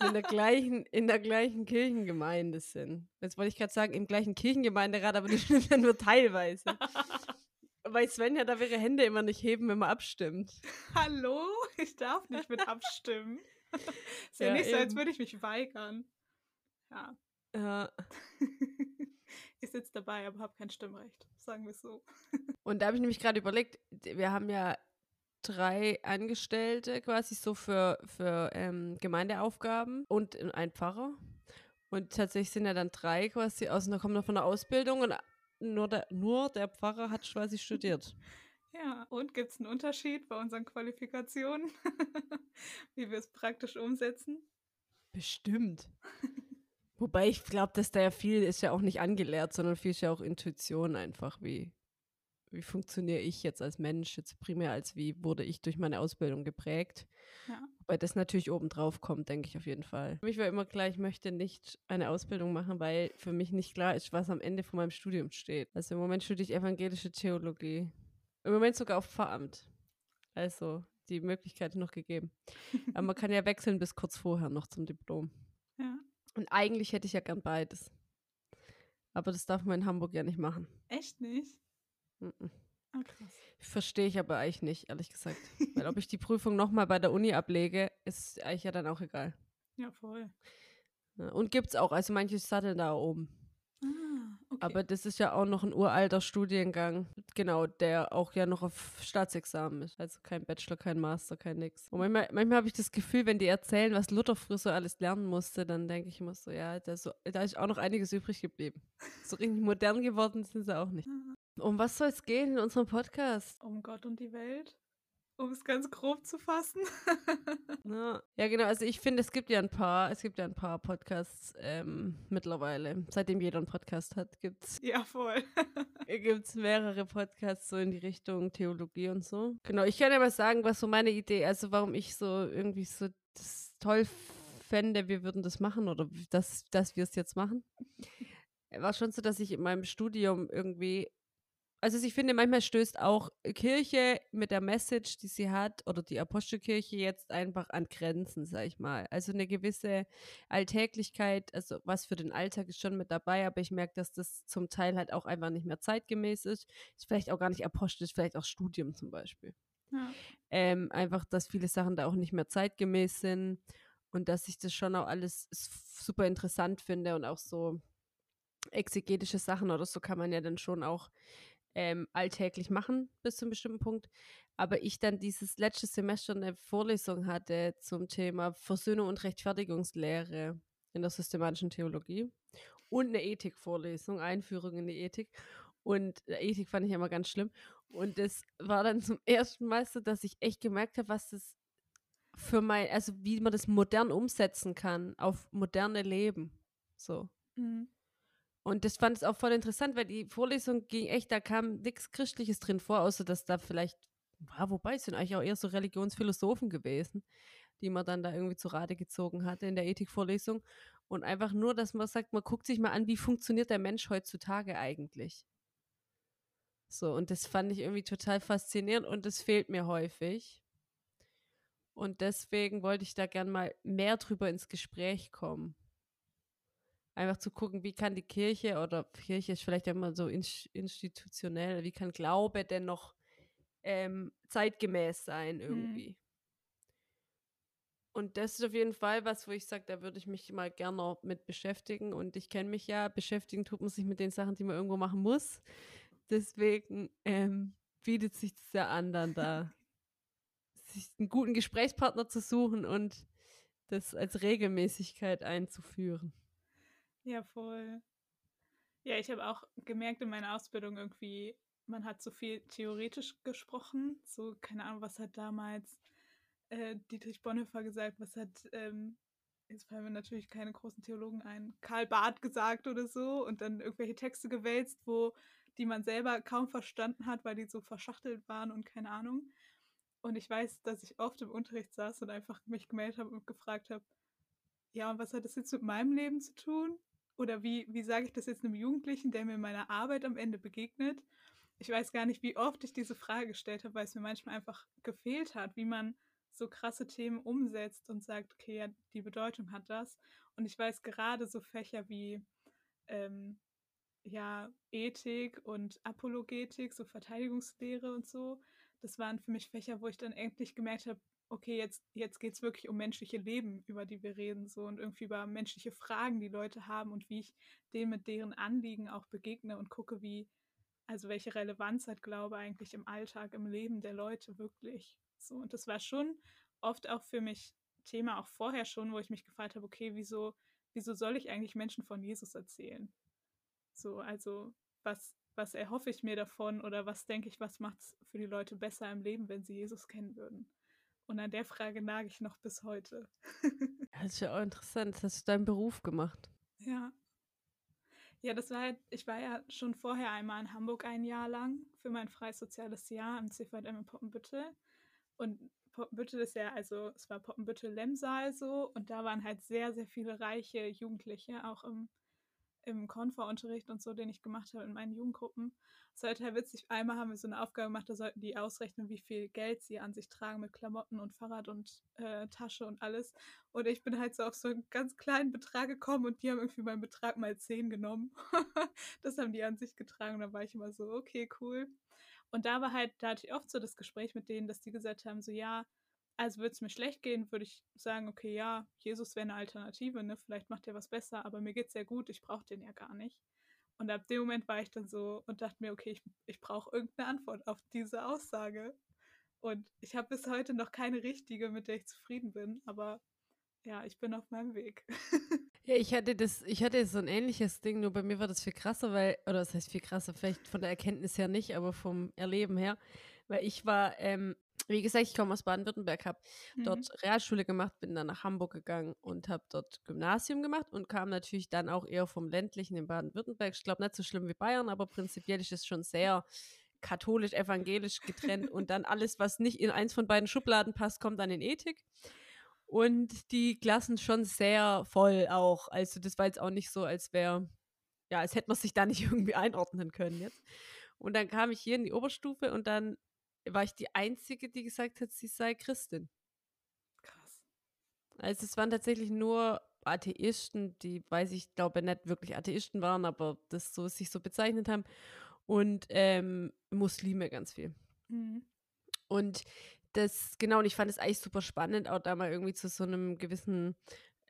[SPEAKER 1] in der gleichen, in der gleichen Kirchengemeinde sind. Jetzt wollte ich gerade sagen, im gleichen Kirchengemeinderat, aber das stimmt ja nur teilweise. Weil Sven ja da ihre Hände immer nicht heben, wenn man abstimmt.
[SPEAKER 2] Hallo? Ich darf nicht mit abstimmen. [LAUGHS] ist ja, ja nicht eben. so, als würde ich mich weigern. Ja. Ja. [LAUGHS] ich sitze dabei, aber habe kein Stimmrecht. Sagen wir es so.
[SPEAKER 1] Und da habe ich nämlich gerade überlegt, wir haben ja drei Angestellte quasi so für, für ähm, Gemeindeaufgaben und ein Pfarrer. Und tatsächlich sind ja dann drei quasi aus, da kommen noch von der Ausbildung und nur der, nur der Pfarrer hat quasi [LAUGHS] studiert.
[SPEAKER 2] Ja, und gibt es einen Unterschied bei unseren Qualifikationen, [LAUGHS] wie wir es praktisch umsetzen?
[SPEAKER 1] Bestimmt. Wobei ich glaube, dass da ja viel ist ja auch nicht angelehrt, sondern viel ist ja auch Intuition einfach, wie, wie funktioniere ich jetzt als Mensch, jetzt primär als wie wurde ich durch meine Ausbildung geprägt. Ja. Weil das natürlich obendrauf kommt, denke ich auf jeden Fall. Für mich war immer klar, ich möchte nicht eine Ausbildung machen, weil für mich nicht klar ist, was am Ende von meinem Studium steht. Also im Moment studiere ich evangelische Theologie. Im Moment sogar auf Pfarramt. Also die Möglichkeit noch gegeben. [LAUGHS] Aber man kann ja wechseln bis kurz vorher noch zum Diplom. Ja. Und eigentlich hätte ich ja gern beides. Aber das darf man in Hamburg ja nicht machen.
[SPEAKER 2] Echt nicht? Mhm.
[SPEAKER 1] Ah. Verstehe ich aber eigentlich nicht, ehrlich gesagt. Weil ob ich die Prüfung nochmal bei der Uni ablege, ist eigentlich ja dann auch egal.
[SPEAKER 2] Ja, voll.
[SPEAKER 1] Und gibt's auch, also manche satteln da oben. Ah, okay. Aber das ist ja auch noch ein uralter Studiengang, genau, der auch ja noch auf Staatsexamen ist. Also kein Bachelor, kein Master, kein nix. Und manchmal, manchmal habe ich das Gefühl, wenn die erzählen, was Luther früher so alles lernen musste, dann denke ich immer so, ja, da, so, da ist auch noch einiges übrig geblieben. So richtig modern geworden sind sie auch nicht. Um was soll es gehen in unserem Podcast?
[SPEAKER 2] Um Gott und die Welt. Um es ganz grob zu fassen. [LAUGHS]
[SPEAKER 1] ja. genau. Also ich finde, es gibt ja ein paar, es gibt ja ein paar Podcasts ähm, mittlerweile. Seitdem jeder einen Podcast hat, gibt es.
[SPEAKER 2] Ja, voll. [LAUGHS]
[SPEAKER 1] gibt es mehrere Podcasts so in die Richtung Theologie und so. Genau, ich kann ja mal sagen, was so meine Idee, also warum ich so irgendwie so das toll fände, wir würden das machen oder dass, dass wir es jetzt machen. War schon so, dass ich in meinem Studium irgendwie also ich finde, manchmal stößt auch Kirche mit der Message, die sie hat, oder die Apostelkirche jetzt einfach an Grenzen, sag ich mal. Also eine gewisse Alltäglichkeit, also was für den Alltag ist schon mit dabei, aber ich merke, dass das zum Teil halt auch einfach nicht mehr zeitgemäß ist. Ist vielleicht auch gar nicht apostolisch, vielleicht auch Studium zum Beispiel. Ja. Ähm, einfach, dass viele Sachen da auch nicht mehr zeitgemäß sind und dass ich das schon auch alles super interessant finde und auch so exegetische Sachen oder so kann man ja dann schon auch ähm, alltäglich machen bis zu einem bestimmten Punkt. Aber ich dann dieses letzte Semester eine Vorlesung hatte zum Thema Versöhnung und Rechtfertigungslehre in der systematischen Theologie und eine Ethikvorlesung, Einführung in die Ethik. Und Ethik fand ich immer ganz schlimm. Und das war dann zum ersten Mal so, dass ich echt gemerkt habe, was das für mein, also wie man das modern umsetzen kann auf moderne Leben. So. Mhm. Und das fand ich auch voll interessant, weil die Vorlesung ging echt, da kam nichts Christliches drin vor, außer dass da vielleicht, ja, wobei es sind eigentlich auch eher so Religionsphilosophen gewesen, die man dann da irgendwie zu Rate gezogen hatte in der Ethikvorlesung. Und einfach nur, dass man sagt, man guckt sich mal an, wie funktioniert der Mensch heutzutage eigentlich. So, und das fand ich irgendwie total faszinierend und das fehlt mir häufig. Und deswegen wollte ich da gern mal mehr drüber ins Gespräch kommen einfach zu gucken, wie kann die Kirche oder Kirche ist vielleicht immer so institutionell, wie kann Glaube denn noch ähm, zeitgemäß sein mhm. irgendwie. Mhm. Und das ist auf jeden Fall was, wo ich sage, da würde ich mich mal gerne mit beschäftigen. Und ich kenne mich ja, beschäftigen tut man sich mit den Sachen, die man irgendwo machen muss. Deswegen ähm, bietet sich das ja an, dann da [LAUGHS] sich einen guten Gesprächspartner zu suchen und das als Regelmäßigkeit einzuführen.
[SPEAKER 2] Ja, voll. Ja, ich habe auch gemerkt in meiner Ausbildung irgendwie, man hat so viel theoretisch gesprochen. So, keine Ahnung, was hat damals äh, Dietrich Bonhoeffer gesagt, was hat, ähm, jetzt fallen mir natürlich keine großen Theologen ein, Karl Barth gesagt oder so und dann irgendwelche Texte gewälzt, wo die man selber kaum verstanden hat, weil die so verschachtelt waren und keine Ahnung. Und ich weiß, dass ich oft im Unterricht saß und einfach mich gemeldet habe und gefragt habe, ja, und was hat das jetzt mit meinem Leben zu tun? Oder wie, wie sage ich das jetzt einem Jugendlichen, der mir in meiner Arbeit am Ende begegnet? Ich weiß gar nicht, wie oft ich diese Frage gestellt habe, weil es mir manchmal einfach gefehlt hat, wie man so krasse Themen umsetzt und sagt, okay, ja, die Bedeutung hat das. Und ich weiß gerade so Fächer wie ähm, ja, Ethik und Apologetik, so Verteidigungslehre und so, das waren für mich Fächer, wo ich dann endlich gemerkt habe, okay, jetzt, jetzt geht es wirklich um menschliche Leben, über die wir reden, so und irgendwie über menschliche Fragen, die Leute haben und wie ich denen mit deren Anliegen auch begegne und gucke, wie, also welche Relevanz hat Glaube eigentlich im Alltag, im Leben der Leute wirklich. So, und das war schon oft auch für mich Thema, auch vorher schon, wo ich mich gefragt habe, okay, wieso, wieso soll ich eigentlich Menschen von Jesus erzählen? So, also was, was erhoffe ich mir davon oder was denke ich, was macht es für die Leute besser im Leben, wenn sie Jesus kennen würden? Und an der Frage nage ich noch bis heute. [LAUGHS]
[SPEAKER 1] das ist ja auch interessant. Das hast du deinen Beruf gemacht.
[SPEAKER 2] Ja. Ja, das war halt, ich war ja schon vorher einmal in Hamburg ein Jahr lang für mein freies soziales Jahr im CVM in Poppenbüttel. Und Poppenbüttel ist ja, also es war Poppenbüttel-Lemsaal so und da waren halt sehr, sehr viele reiche Jugendliche, auch im im Konfa-Unterricht und so, den ich gemacht habe in meinen Jugendgruppen. Das war total witzig. Einmal haben wir so eine Aufgabe gemacht, da sollten die ausrechnen, wie viel Geld sie an sich tragen mit Klamotten und Fahrrad und äh, Tasche und alles. Und ich bin halt so auf so einen ganz kleinen Betrag gekommen und die haben irgendwie meinen Betrag mal 10 genommen. [LAUGHS] das haben die an sich getragen und da war ich immer so, okay, cool. Und da war halt, da hatte ich oft so das Gespräch mit denen, dass die gesagt haben, so ja, also würde es mir schlecht gehen, würde ich sagen, okay, ja, Jesus wäre eine Alternative, ne? Vielleicht macht er was besser, aber mir geht's sehr gut, ich brauche den ja gar nicht. Und ab dem Moment war ich dann so und dachte mir, okay, ich, ich brauche irgendeine Antwort auf diese Aussage. Und ich habe bis heute noch keine richtige, mit der ich zufrieden bin, aber ja, ich bin auf meinem Weg. [LAUGHS]
[SPEAKER 1] ja, ich hatte das, ich hatte so ein ähnliches Ding, nur bei mir war das viel krasser, weil, oder das heißt viel krasser, vielleicht von der Erkenntnis her nicht, aber vom Erleben her, weil ich war ähm, wie gesagt, ich komme aus Baden-Württemberg, habe mhm. dort Realschule gemacht, bin dann nach Hamburg gegangen und habe dort Gymnasium gemacht und kam natürlich dann auch eher vom ländlichen in Baden-Württemberg. Ich glaube nicht so schlimm wie Bayern, aber prinzipiell ist es schon sehr katholisch-evangelisch getrennt und dann alles, was nicht in eins von beiden Schubladen passt, kommt dann in Ethik. Und die Klassen schon sehr voll auch. Also das war jetzt auch nicht so, als wäre, ja, als hätte man sich da nicht [LAUGHS] irgendwie einordnen können jetzt. Und dann kam ich hier in die Oberstufe und dann war ich die Einzige, die gesagt hat, sie sei Christin.
[SPEAKER 2] Krass.
[SPEAKER 1] Also es waren tatsächlich nur Atheisten, die, weiß ich, glaube nicht wirklich Atheisten waren, aber das so sich so bezeichnet haben. Und ähm, Muslime ganz viel.
[SPEAKER 2] Mhm.
[SPEAKER 1] Und das, genau, und ich fand es eigentlich super spannend, auch da mal irgendwie zu so einem gewissen,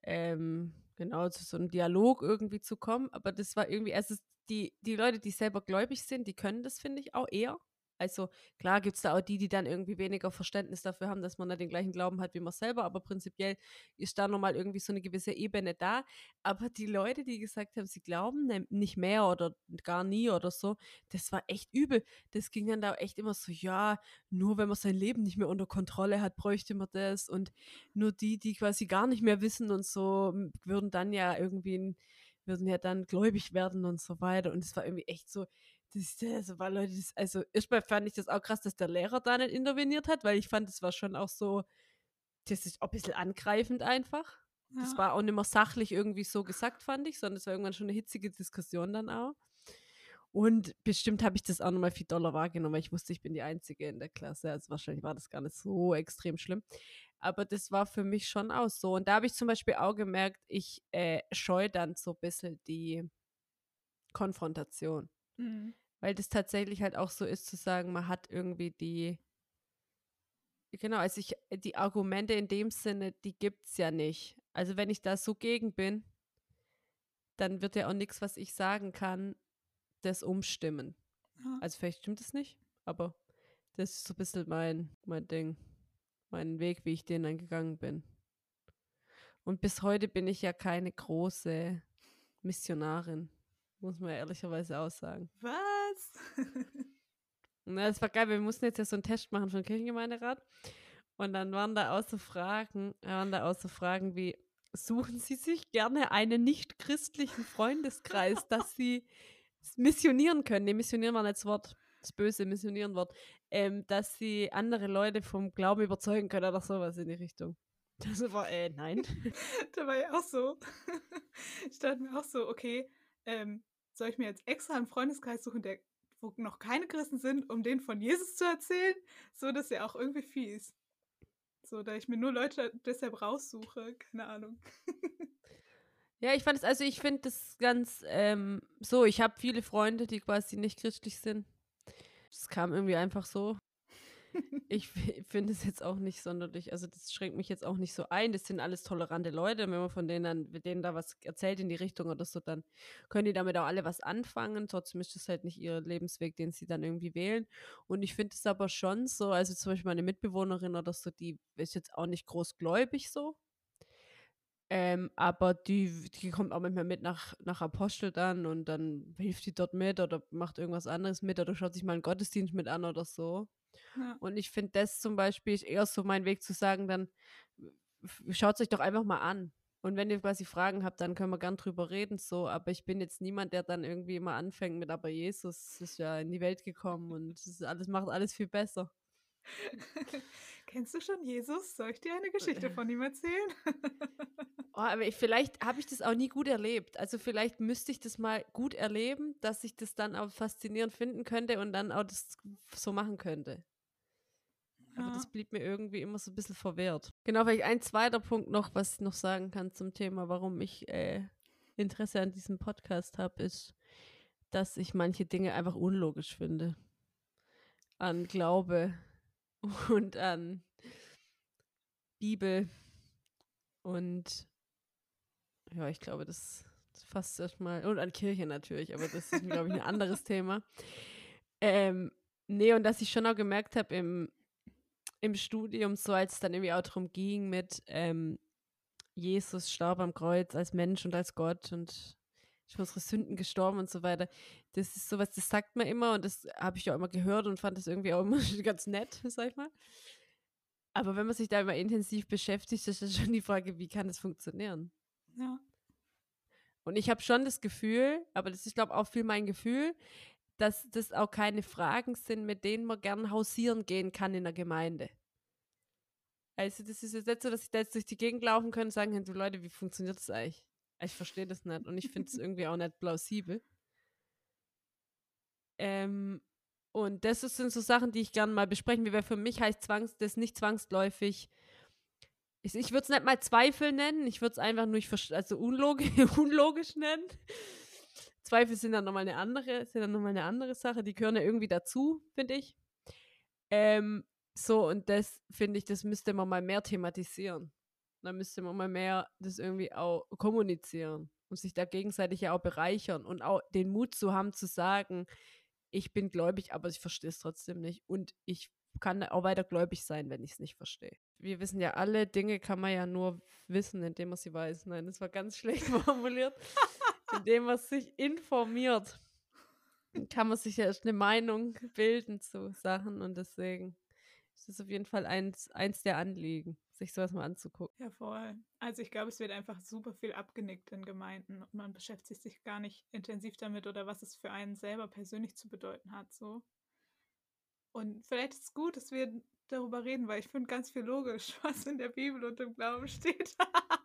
[SPEAKER 1] ähm, genau, zu so einem Dialog irgendwie zu kommen. Aber das war irgendwie, also die, die Leute, die selber gläubig sind, die können das, finde ich, auch eher. Also klar gibt es da auch die, die dann irgendwie weniger Verständnis dafür haben, dass man da den gleichen Glauben hat wie man selber, aber prinzipiell ist da nochmal irgendwie so eine gewisse Ebene da. Aber die Leute, die gesagt haben, sie glauben nicht mehr oder gar nie oder so, das war echt übel. Das ging dann da echt immer so, ja, nur wenn man sein Leben nicht mehr unter Kontrolle hat, bräuchte man das. Und nur die, die quasi gar nicht mehr wissen und so, würden dann ja irgendwie, würden ja dann gläubig werden und so weiter. Und es war irgendwie echt so, das, also war Leute, das, also erstmal fand ich das auch krass, dass der Lehrer da nicht interveniert hat, weil ich fand, das war schon auch so, das ist auch ein bisschen angreifend einfach. Ja. Das war auch nicht mehr sachlich irgendwie so gesagt, fand ich, sondern es war irgendwann schon eine hitzige Diskussion dann auch. Und bestimmt habe ich das auch nochmal viel doller wahrgenommen, weil ich wusste, ich bin die Einzige in der Klasse. Also wahrscheinlich war das gar nicht so extrem schlimm. Aber das war für mich schon auch so. Und da habe ich zum Beispiel auch gemerkt, ich äh, scheue dann so ein bisschen die Konfrontation.
[SPEAKER 2] Mhm.
[SPEAKER 1] Weil das tatsächlich halt auch so ist, zu sagen, man hat irgendwie die, genau, also ich, die Argumente in dem Sinne, die gibt es ja nicht. Also wenn ich da so gegen bin, dann wird ja auch nichts, was ich sagen kann, das umstimmen.
[SPEAKER 2] Ja.
[SPEAKER 1] Also vielleicht stimmt es nicht, aber das ist so ein bisschen mein, mein Ding, mein Weg, wie ich den dann gegangen bin. Und bis heute bin ich ja keine große Missionarin. Muss man ehrlicherweise auch sagen.
[SPEAKER 2] Was? [LAUGHS]
[SPEAKER 1] Na, das war geil. Wir mussten jetzt ja so einen Test machen von Kirchengemeinderat. Und dann waren da auch so Fragen, waren da auch so Fragen wie, suchen Sie sich gerne einen nicht-christlichen Freundeskreis, [LAUGHS] dass Sie missionieren können. Nee, missionieren war nicht das Wort, das böse missionieren Wort. Ähm, dass Sie andere Leute vom Glauben überzeugen können oder sowas in die Richtung. [LAUGHS] Das war, äh, nein.
[SPEAKER 2] da war ja auch so. ich dachte mir auch so, okay, ähm, soll ich mir jetzt extra einen Freundeskreis suchen, der, wo noch keine Christen sind, um denen von Jesus zu erzählen? So, dass er auch irgendwie fies. So, da ich mir nur Leute deshalb raussuche, keine Ahnung. [LAUGHS]
[SPEAKER 1] ja, ich fand es, also ich finde das ganz ähm, so, ich habe viele Freunde, die quasi nicht christlich sind. Es kam irgendwie einfach so ich finde es jetzt auch nicht sonderlich, also das schränkt mich jetzt auch nicht so ein. Das sind alles tolerante Leute. Wenn man von denen dann, denen da was erzählt in die Richtung oder so, dann können die damit auch alle was anfangen. Trotzdem ist das halt nicht ihr Lebensweg, den sie dann irgendwie wählen. Und ich finde es aber schon so, also zum Beispiel meine Mitbewohnerin oder so, die ist jetzt auch nicht großgläubig so. Ähm, aber die, die kommt auch manchmal mit nach, nach Apostel dann und dann hilft die dort mit oder macht irgendwas anderes mit oder schaut sich mal einen Gottesdienst mit an oder so.
[SPEAKER 2] Ja.
[SPEAKER 1] Und ich finde das zum Beispiel eher so mein Weg zu sagen, dann schaut es euch doch einfach mal an. Und wenn ihr quasi Fragen habt, dann können wir gern drüber reden, so. Aber ich bin jetzt niemand, der dann irgendwie immer anfängt mit, aber Jesus ist ja in die Welt gekommen und es alles macht alles viel besser. [LAUGHS]
[SPEAKER 2] Kennst du schon Jesus? Soll ich dir eine Geschichte von ihm erzählen? [LAUGHS]
[SPEAKER 1] oh, aber ich, vielleicht habe ich das auch nie gut erlebt. Also vielleicht müsste ich das mal gut erleben, dass ich das dann auch faszinierend finden könnte und dann auch das so machen könnte. Ja. Aber das blieb mir irgendwie immer so ein bisschen verwehrt. Genau, vielleicht ein zweiter Punkt noch, was ich noch sagen kann zum Thema, warum ich äh, Interesse an diesem Podcast habe, ist, dass ich manche Dinge einfach unlogisch finde. An Glaube [LAUGHS] und an Bibel. Und ja, ich glaube, das, das fasst erstmal. Und an Kirche natürlich, aber das ist, glaube ich, ein anderes Thema. Ähm, nee, und dass ich schon auch gemerkt habe im, im Studium, so als es dann irgendwie auch darum ging mit ähm, Jesus starb am Kreuz als Mensch und als Gott und ist für unsere Sünden gestorben und so weiter. Das ist sowas, das sagt man immer und das habe ich auch immer gehört und fand das irgendwie auch immer [LAUGHS] ganz nett, sag ich mal. Aber wenn man sich da immer intensiv beschäftigt, ist das schon die Frage, wie kann das funktionieren?
[SPEAKER 2] Ja.
[SPEAKER 1] Und ich habe schon das Gefühl, aber das ist, glaube ich, auch viel mein Gefühl, dass das auch keine Fragen sind, mit denen man gern hausieren gehen kann in der Gemeinde. Also das ist jetzt nicht so, dass ich da jetzt durch die Gegend laufen kann und sagen kann, du Leute, wie funktioniert das eigentlich? Ich verstehe das nicht und ich finde es [LAUGHS] irgendwie auch nicht plausibel. Ähm, Und das sind so Sachen, die ich gerne mal besprechen will, weil für mich heißt Zwangs, das nicht zwangsläufig. Ich, ich würde es nicht mal Zweifel nennen, ich würde es einfach nur also unlogisch, [LAUGHS] unlogisch nennen. Zweifel sind dann nochmal eine andere, sind dann nochmal eine andere Sache, die gehören ja irgendwie dazu, finde ich. Ähm, so, und das finde ich, das müsste man mal mehr thematisieren. Da müsste man mal mehr das irgendwie auch kommunizieren und sich da gegenseitig ja auch bereichern und auch den Mut zu haben, zu sagen, ich bin gläubig, aber ich verstehe es trotzdem nicht. Und ich kann auch weiter gläubig sein, wenn ich es nicht verstehe. Wir wissen ja alle, Dinge kann man ja nur wissen, indem man sie weiß. Nein, das war ganz [LAUGHS] schlecht formuliert. indem man sich informiert, kann man sich ja erst eine Meinung bilden zu Sachen und deswegen ist das auf jeden Fall eins, eins der Anliegen sich sowas mal anzugucken.
[SPEAKER 2] Ja, voll. Also ich glaube, es wird einfach super viel abgenickt in Gemeinden und man beschäftigt sich gar nicht intensiv damit oder was es für einen selber persönlich zu bedeuten hat. So. Und vielleicht ist es gut, dass wir darüber reden, weil ich finde ganz viel logisch, [LAUGHS] was in der Bibel und im Glauben steht. [LAUGHS]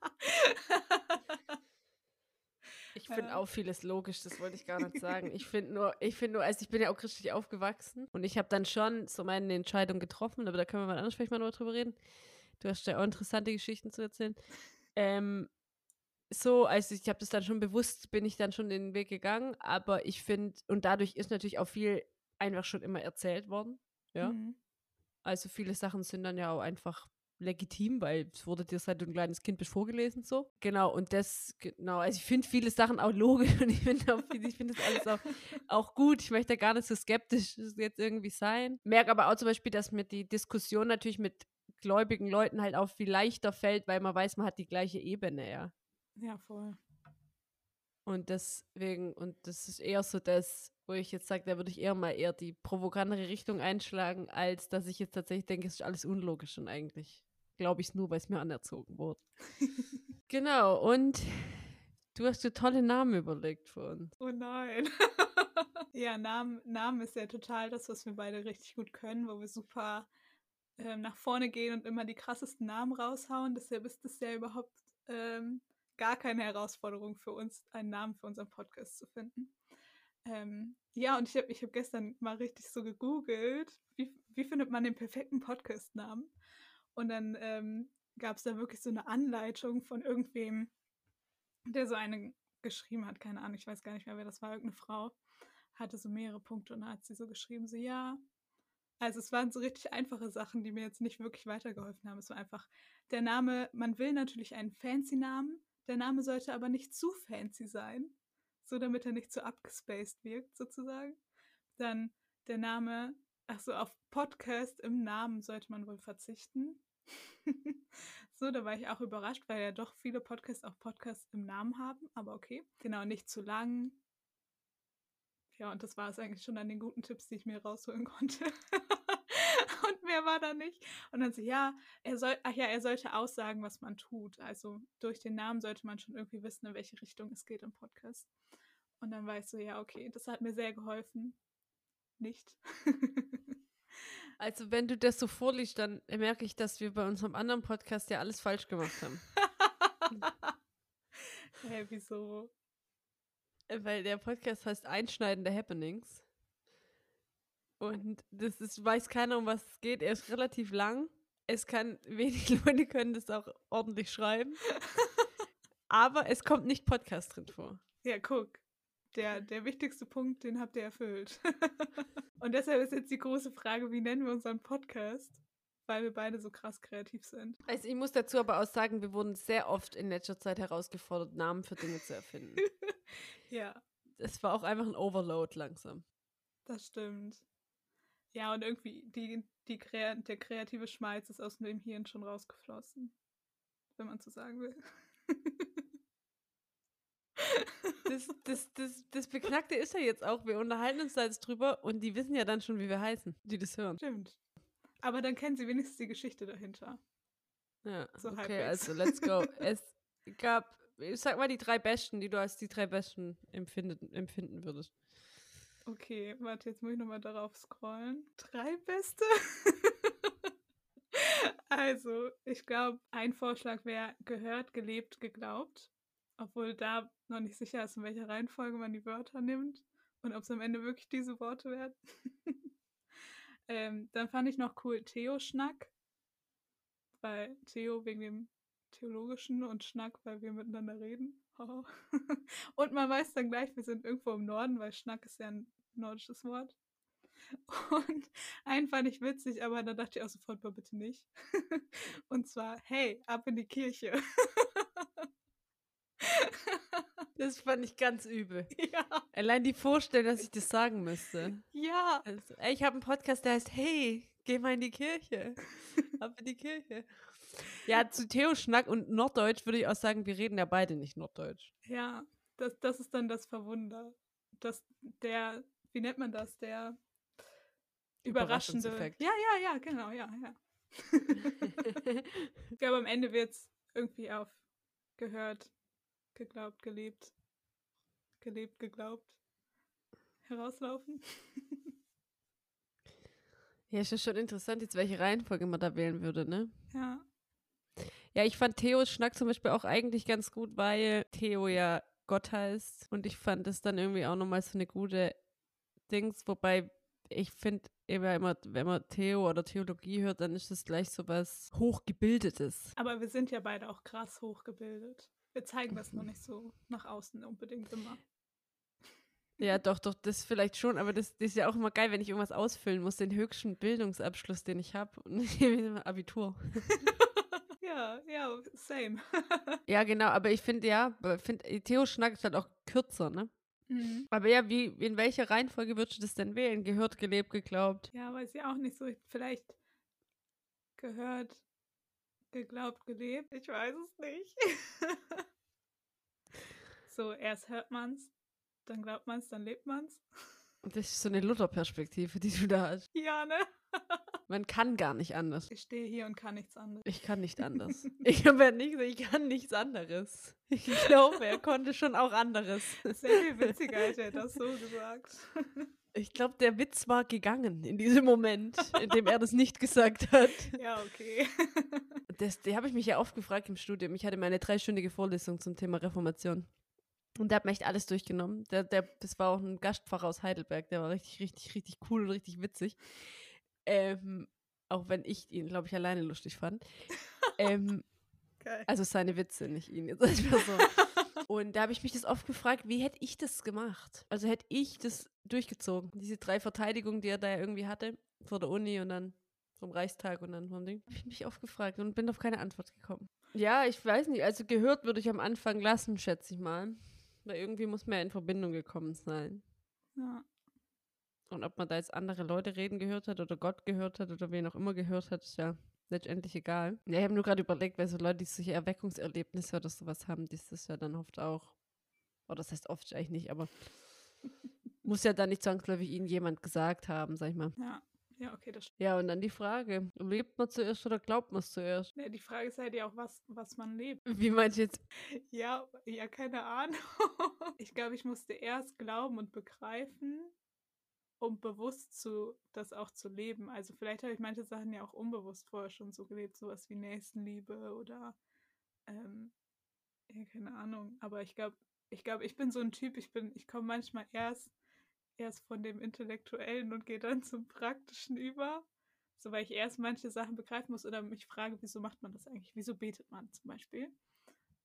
[SPEAKER 1] Ich finde auch vieles logisch, das wollte ich gar nicht sagen. [LAUGHS] Ich finde nur, ich finde nur, also ich bin ja auch christlich aufgewachsen und ich habe dann schon so meine Entscheidung getroffen, aber da können wir mal anders vielleicht mal drüber reden. Du hast ja auch interessante Geschichten zu erzählen. Ähm, so, also ich habe das dann schon bewusst, bin ich dann schon den Weg gegangen, aber ich finde, und dadurch ist natürlich auch viel einfach schon immer erzählt worden. Ja. Mhm. Also viele Sachen sind dann ja auch einfach legitim, weil es wurde dir seit du ein kleines Kind bist vorgelesen so. Genau, und das, genau, also ich finde viele Sachen auch logisch [LAUGHS] und ich finde finde das alles auch, auch gut. Ich möchte gar nicht so skeptisch jetzt irgendwie sein. Merke aber auch zum Beispiel, dass mir die Diskussion natürlich mit gläubigen Leuten halt auch viel leichter fällt, weil man weiß, man hat die gleiche Ebene, ja.
[SPEAKER 2] Ja, voll.
[SPEAKER 1] Und deswegen, und das ist eher so das, wo ich jetzt sage, da würde ich eher mal eher die provokantere Richtung einschlagen, als dass ich jetzt tatsächlich denke, es ist alles unlogisch und eigentlich glaube ich es nur, weil es mir anerzogen wurde. [LAUGHS] genau, und du hast dir tolle Namen überlegt für uns.
[SPEAKER 2] Oh nein. [LAUGHS] ja, Namen, Namen ist ja total das, was wir beide richtig gut können, wo wir super ähm, nach vorne gehen und immer die krassesten Namen raushauen. Deshalb ist es ja überhaupt ähm, gar keine Herausforderung für uns, einen Namen für unseren Podcast zu finden. Ähm, ja, und ich habe ich hab gestern mal richtig so gegoogelt, wie, wie findet man den perfekten Podcast-Namen? Und dann ähm, gab es da wirklich so eine Anleitung von irgendwem, der so eine geschrieben hat, keine Ahnung, ich weiß gar nicht mehr, wer das war, irgendeine Frau, hatte so mehrere Punkte und da hat sie so geschrieben, so ja, also es waren so richtig einfache Sachen, die mir jetzt nicht wirklich weitergeholfen haben. Es war einfach der Name, man will natürlich einen fancy Namen, der Name sollte aber nicht zu fancy sein, so damit er nicht zu abgespaced wirkt sozusagen. Dann der Name, ach auf Podcast im Namen sollte man wohl verzichten. [LAUGHS] so, da war ich auch überrascht, weil ja doch viele Podcasts auch Podcasts im Namen haben, aber okay. Genau, nicht zu lang, ja, und das war es eigentlich schon an den guten Tipps, die ich mir rausholen konnte. [LAUGHS] und mehr war da nicht. Und dann so, ja, er soll, ach ja, er sollte aussagen, was man tut. Also durch den Namen sollte man schon irgendwie wissen, in welche Richtung es geht im Podcast. Und dann war ich so, ja, okay, das hat mir sehr geholfen. Nicht. [LAUGHS]
[SPEAKER 1] also wenn du das so vorliest, dann merke ich, dass wir bei unserem anderen Podcast ja alles falsch gemacht haben. [LAUGHS]
[SPEAKER 2] Hä, hey, wieso?
[SPEAKER 1] Weil der Podcast heißt Einschneidende Happenings. Und das ist, weiß keiner, um was es geht. Er ist relativ lang. Es kann, [LAUGHS] wenig Leute können das auch ordentlich schreiben. [LAUGHS] Aber es kommt nicht Podcast drin vor.
[SPEAKER 2] Ja, guck. Der, der wichtigste Punkt, den habt ihr erfüllt. [LAUGHS] Und deshalb ist jetzt die große Frage, wie nennen wir unseren Podcast? Weil wir beide so krass kreativ sind.
[SPEAKER 1] Also ich muss dazu aber auch sagen, wir wurden sehr oft in letzter Zeit herausgefordert, Namen für Dinge zu erfinden. [LAUGHS]
[SPEAKER 2] ja.
[SPEAKER 1] Es war auch einfach ein Overload langsam.
[SPEAKER 2] Das stimmt. Ja, und irgendwie die, die der kreative Schmalz ist aus dem Hirn schon rausgeflossen. Wenn man so sagen will. [LAUGHS]
[SPEAKER 1] das, das, das, das Beknackte ist ja jetzt auch, wir unterhalten uns da jetzt drüber und die wissen ja dann schon, wie wir heißen, die das hören.
[SPEAKER 2] Stimmt. Aber dann kennen sie wenigstens die Geschichte dahinter.
[SPEAKER 1] Ja, so okay, halbwegs. also let's go. [LAUGHS] es gab, ich sag mal die drei besten, die du als die drei besten empfinden, empfinden würdest.
[SPEAKER 2] Okay, warte, jetzt muss ich nochmal darauf scrollen. Drei beste? [LAUGHS] also, ich glaube, ein Vorschlag wäre gehört, gelebt, geglaubt. Obwohl da noch nicht sicher ist, in welcher Reihenfolge man die Wörter nimmt und ob es am Ende wirklich diese Worte werden. [LAUGHS] Ähm, dann fand ich noch cool Theo-Schnack. Weil Theo wegen dem Theologischen und Schnack, weil wir miteinander reden. [LAUGHS] und man weiß dann gleich, wir sind irgendwo im Norden, weil Schnack ist ja ein nordisches Wort. Und einen fand ich witzig, aber da dachte ich auch sofort, bitte nicht. [LAUGHS] Und zwar, hey, ab in die Kirche. [LAUGHS] [LAUGHS]
[SPEAKER 1] Das fand ich ganz übel.
[SPEAKER 2] Ja.
[SPEAKER 1] Allein die Vorstellung, dass ich das sagen müsste.
[SPEAKER 2] Ja.
[SPEAKER 1] Also, ey, ich habe einen Podcast, der heißt Hey, geh mal in die Kirche. Ab in die Kirche. Ja, zu Theo Schnack und Norddeutsch würde ich auch sagen, wir reden ja beide nicht Norddeutsch.
[SPEAKER 2] Ja, das, das ist dann das Verwunder. Dass der, wie nennt man das, der überraschende. Ja, ja, ja, genau, ja, ja. [LAUGHS] ich glaube, am Ende wird es irgendwie auf gehört, geglaubt, gelebt, gelebt, geglaubt herauslaufen. [LAUGHS]
[SPEAKER 1] Ja, ist ja schon interessant, jetzt welche Reihenfolge man da wählen würde, ne?
[SPEAKER 2] ja.
[SPEAKER 1] Ja, ich fand Theos Schnack zum Beispiel auch eigentlich ganz gut, weil Theo ja Gott heißt. Und ich fand es dann irgendwie auch nochmal so eine gute Dings, wobei ich finde immer, immer, wenn man Theo oder Theologie hört, dann ist das gleich so was Hochgebildetes.
[SPEAKER 2] Aber wir sind ja beide auch krass hochgebildet. Wir zeigen das nur nicht so nach außen unbedingt immer.
[SPEAKER 1] Ja, doch, doch, das vielleicht schon, aber das, das ist ja auch immer geil, wenn ich irgendwas ausfüllen muss, den höchsten Bildungsabschluss, den ich habe. Und [LAUGHS] ich Abitur. [LAUGHS]
[SPEAKER 2] Ja, ja, same. [LAUGHS]
[SPEAKER 1] Ja, genau, aber ich finde ja, find, Theo Schnack ist halt auch kürzer, ne?
[SPEAKER 2] Mhm.
[SPEAKER 1] Aber ja, wie, in welcher Reihenfolge würdest du das denn wählen? Gehört, gelebt, geglaubt?
[SPEAKER 2] Ja, weiß ich auch nicht so. Vielleicht gehört, geglaubt, gelebt. Ich weiß es nicht. [LAUGHS] so, erst hört man's, dann glaubt man's, dann lebt man's.
[SPEAKER 1] Und das ist so eine Luther-Perspektive, die du da hast.
[SPEAKER 2] Ja, ne? [LAUGHS]
[SPEAKER 1] Man kann gar nicht anders.
[SPEAKER 2] Ich stehe hier und kann nichts anderes.
[SPEAKER 1] Ich kann nicht anders. [LAUGHS] ich habe ja nicht, ich kann nichts anderes. Ich glaube, er konnte schon auch anderes.
[SPEAKER 2] Sehr viel witziger hätte er das so gesagt.
[SPEAKER 1] Ich glaube, der Witz war gegangen in diesem Moment, in dem er das nicht gesagt hat. [LAUGHS]
[SPEAKER 2] ja, okay.
[SPEAKER 1] Das, die habe ich mich ja oft gefragt im Studium. Ich hatte meine dreistündige Vorlesung zum Thema Reformation. Und der hat mir echt alles durchgenommen. Der, der, das war auch ein Gastpfarrer aus Heidelberg. Der war richtig, richtig, richtig cool und richtig witzig. Ähm, auch wenn ich ihn, glaube ich, alleine lustig fand. [LAUGHS] ähm, also seine Witze, nicht ihn jetzt als [LAUGHS] Person. Und da habe ich mich das oft gefragt, wie hätte ich das gemacht? Also hätte ich das durchgezogen? Diese drei Verteidigungen, die er da ja irgendwie hatte, vor der Uni und dann vom Reichstag und dann vom Ding, habe ich mich oft gefragt und bin auf keine Antwort gekommen. Ja, ich weiß nicht, also gehört würde ich am Anfang lassen, schätze ich mal. Weil irgendwie muss man ja in Verbindung gekommen sein.
[SPEAKER 2] Ja.
[SPEAKER 1] Und ob man da jetzt andere Leute reden gehört hat oder Gott gehört hat oder wen auch immer gehört hat, ist ja letztendlich egal. Ja, ich habe nur gerade überlegt, weil so Leute, die solche Erweckungserlebnisse oder sowas haben, die ist das ja dann oft auch. Oder das heißt oft eigentlich nicht, aber [LAUGHS] muss ja dann nicht zwangsläufig ihnen jemand gesagt haben, sag ich mal.
[SPEAKER 2] Ja. Ja, okay, das stimmt.
[SPEAKER 1] Ja, und dann die Frage, lebt man zuerst oder glaubt man es zuerst?
[SPEAKER 2] Ja, die Frage ist halt ja auch, was, was man lebt.
[SPEAKER 1] Wie meinst du jetzt?
[SPEAKER 2] Ja, ja, keine Ahnung. [LAUGHS] Ich glaube, ich musste erst glauben und begreifen, um bewusst zu, das auch zu leben. Also vielleicht habe ich manche Sachen ja auch unbewusst vorher schon so gelebt, sowas wie Nächstenliebe oder ähm, ja, keine Ahnung. Aber ich glaube, ich glaube, ich bin so ein Typ, ich bin, ich komme manchmal erst, erst von dem Intellektuellen und gehe dann [LAUGHS] zum Praktischen über. So weil ich erst manche Sachen begreifen muss oder mich frage, wieso macht man das eigentlich? Wieso betet man zum Beispiel?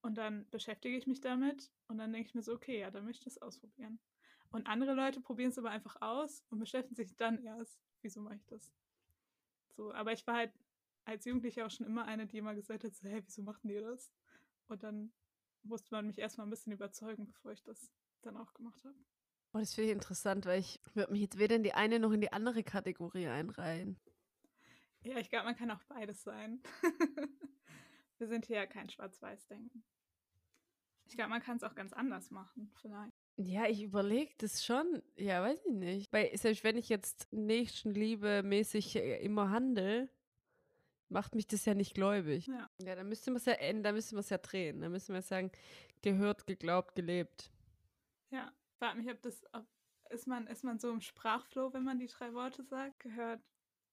[SPEAKER 2] Und dann beschäftige ich mich damit und dann denke ich mir so, okay, ja, dann möchte ich das ausprobieren. Und andere Leute probieren es aber einfach aus und beschäftigen sich dann erst, wieso mache ich das? So, aber ich war halt als Jugendliche auch schon immer eine, die immer gesagt hat, so, hey, wieso machten die das? Und dann musste man mich erstmal ein bisschen überzeugen, bevor ich das dann auch gemacht habe.
[SPEAKER 1] Oh, das finde ich interessant, weil ich würde mich jetzt weder in die eine noch in die andere Kategorie einreihen.
[SPEAKER 2] Ja, ich glaube, man kann auch beides sein. [LAUGHS] Wir sind hier ja kein Schwarz-Weiß-Denken. Ich glaube, man kann es auch ganz anders machen, vielleicht.
[SPEAKER 1] Ja, ich überlege das schon. Ja, weiß ich nicht. Weil selbst wenn ich jetzt Nächstenliebe mäßig äh, immer handle, macht mich das ja nicht gläubig.
[SPEAKER 2] Ja.
[SPEAKER 1] Ja, dann müsste man es ja ändern, dann müsste man es ja drehen. Dann müssen wir sagen, gehört, geglaubt, gelebt.
[SPEAKER 2] Ja, frag mich, ob das, ob, ist man, ist man so im Sprachflow, wenn man die drei Worte sagt? Gehört,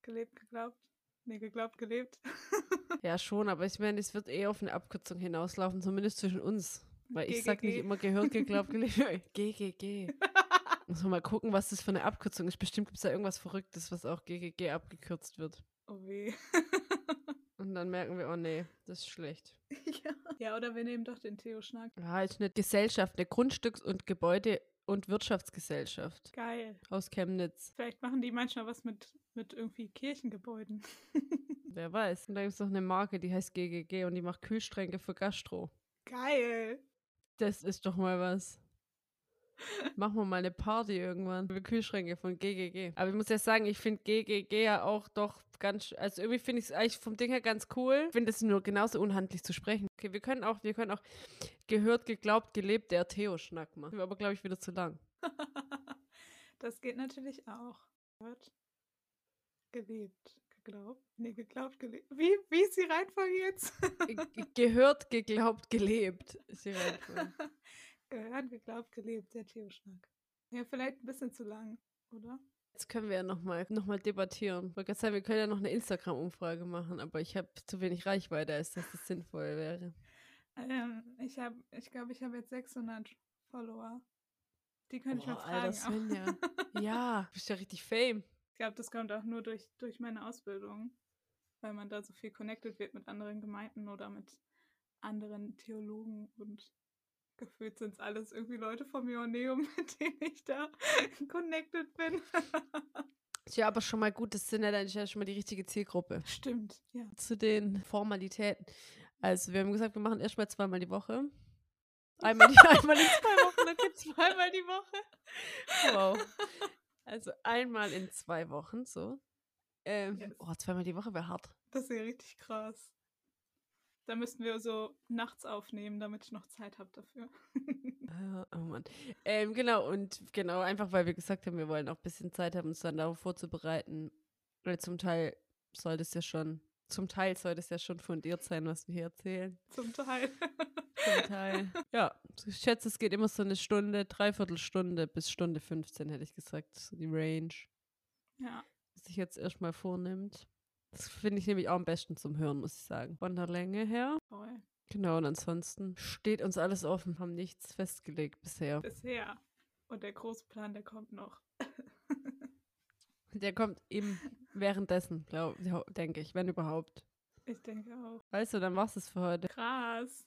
[SPEAKER 2] gelebt, geglaubt? Nee, geglaubt, gelebt. [LAUGHS]
[SPEAKER 1] Ja, schon, aber ich meine, es wird eher auf eine Abkürzung hinauslaufen, zumindest zwischen uns. Weil ich sag nicht immer gehört, geglaubt, gelebt. GGG. [LAUGHS] Muss man mal gucken, was das für eine Abkürzung ist. Bestimmt gibt es da irgendwas Verrücktes, was auch GGG abgekürzt wird.
[SPEAKER 2] Oh weh. [LAUGHS]
[SPEAKER 1] Und dann merken wir, oh nee, das ist schlecht.
[SPEAKER 2] ja. ja, oder wir nehmen doch den Theo Schnack.
[SPEAKER 1] Ja, ist eine Gesellschaft, eine Grundstücks- und Gebäude- und Wirtschaftsgesellschaft
[SPEAKER 2] Geil.
[SPEAKER 1] aus Chemnitz.
[SPEAKER 2] Vielleicht machen die manchmal was mit, mit irgendwie Kirchengebäuden. [LAUGHS]
[SPEAKER 1] Wer weiß. Und da gibt es noch eine Marke, die heißt GGG und die macht Kühlstränke für Gastro.
[SPEAKER 2] Geil.
[SPEAKER 1] Das ist doch mal was. [LAUGHS] Machen wir mal eine Party irgendwann für Kühlschränke von GGG. Aber ich muss ja sagen, ich finde GGG ja auch doch ganz, also irgendwie finde ich es eigentlich vom Ding her ganz cool. Ich finde es nur genauso unhandlich zu sprechen. Okay, wir können auch, wir können auch gehört, geglaubt, gelebt, der Theo-Schnack machen. Aber glaube ich wieder zu lang. [LAUGHS]
[SPEAKER 2] das geht natürlich auch. Gehört, gelebt, geglaubt. Nee, geglaubt, gelebt. Wie, wie ist die Reihenfolge jetzt?
[SPEAKER 1] gehört, geglaubt, gelebt ist die Reihenfolge. [LAUGHS]
[SPEAKER 2] Gehört, geglaubt, gelebt, der Theo-Schnack. Ja, vielleicht ein bisschen zu lang, oder?
[SPEAKER 1] Jetzt können wir ja nochmal noch mal debattieren. Ich wollte gerade sagen, wir können ja noch eine Instagram-Umfrage machen, aber ich habe zu wenig Reichweite, als dass das sinnvoll wäre.
[SPEAKER 2] Ähm, ich habe, ich glaube, ich habe jetzt 600 Follower. Die könnte ich mal fragen.
[SPEAKER 1] Alter Svenja. [LAUGHS] ja, du bist ja richtig fame.
[SPEAKER 2] Ich glaube, das kommt auch nur durch, durch meine Ausbildung, weil man da so viel connected wird mit anderen Gemeinden oder mit anderen Theologen und gefühlt sind es alles irgendwie Leute vom Ioneum, [LAUGHS] mit denen ich da [LAUGHS] connected bin.
[SPEAKER 1] Ist ja aber schon mal gut, das sind ja dann schon mal die richtige Zielgruppe.
[SPEAKER 2] Stimmt, ja.
[SPEAKER 1] Zu den Formalitäten. Also, wir haben gesagt, wir machen erstmal zweimal die Woche. Einmal, die, [LAUGHS] einmal in zwei Wochen, dann zweimal die Woche. Wow. Also einmal in zwei Wochen, so. Ähm, yes. Oh, zweimal die Woche wäre hart.
[SPEAKER 2] Das ja richtig krass. Da müssten wir so nachts aufnehmen, damit ich noch Zeit habe dafür. [LAUGHS]
[SPEAKER 1] oh Mann. Ähm, genau, und genau, einfach weil wir gesagt haben, wir wollen auch ein bisschen Zeit haben, uns dann darauf vorzubereiten. Weil zum Teil soll das ja schon, zum Teil soll das ja schon fundiert sein, was wir hier erzählen.
[SPEAKER 2] Zum Teil.
[SPEAKER 1] zum Teil. [LAUGHS] Ja, ich schätze, es geht immer so eine Stunde, dreiviertel Stunde bis Stunde 15, hätte ich gesagt, so die Range.
[SPEAKER 2] Ja.
[SPEAKER 1] Was sich jetzt erstmal vornimmt. Das finde ich nämlich auch am besten zum Hören, muss ich sagen. Von der Länge her.
[SPEAKER 2] Voll.
[SPEAKER 1] Genau, und ansonsten steht uns alles offen, haben nichts festgelegt bisher.
[SPEAKER 2] Bisher. Und der Großplan, der kommt noch. [LAUGHS]
[SPEAKER 1] der kommt eben währenddessen, denke ich, wenn überhaupt.
[SPEAKER 2] Ich denke auch.
[SPEAKER 1] Weißt du, dann war's es für heute.
[SPEAKER 2] Krass.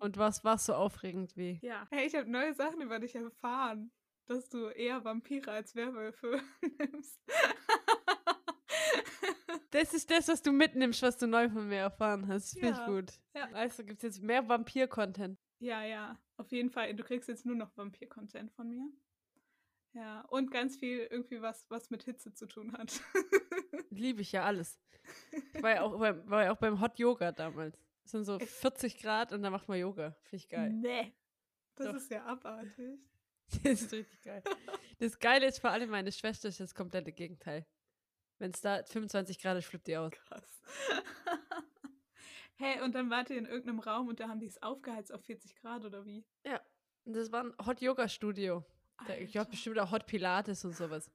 [SPEAKER 1] und was war so aufregend wie?
[SPEAKER 2] Ja. Hey, ich habe neue Sachen über dich erfahren, dass du eher Vampire als Werwölfe [LAUGHS] nimmst.
[SPEAKER 1] Das ist das, was du mitnimmst, was du neu von mir erfahren hast. Finde ja. ich gut.
[SPEAKER 2] Ja.
[SPEAKER 1] Also gibt es jetzt mehr Vampir-Content.
[SPEAKER 2] Ja, ja, auf jeden Fall. Du kriegst jetzt nur noch Vampir-Content von mir. Ja, und ganz viel irgendwie was, was mit Hitze zu tun hat. [LAUGHS]
[SPEAKER 1] Liebe ich ja alles. Ich war ja auch, beim, war ja auch beim Hot Yoga damals. Es sind so 40 Grad und dann macht man Yoga. Finde ich geil.
[SPEAKER 2] Nee. Das Doch. ist ja abartig. [LAUGHS]
[SPEAKER 1] Das ist richtig geil. [LAUGHS] Das Geile ist vor allem, meine Schwester ist das komplette Gegenteil. Wenn es da 25 Grad ist, flippt die aus.
[SPEAKER 2] Krass. hey, und dann wart ihr in irgendeinem Raum und da haben die es aufgeheizt auf 40 Grad oder wie?
[SPEAKER 1] Ja. Und das war ein Hot Yoga Studio. Ich glaube bestimmt auch Hot Pilates und sowas.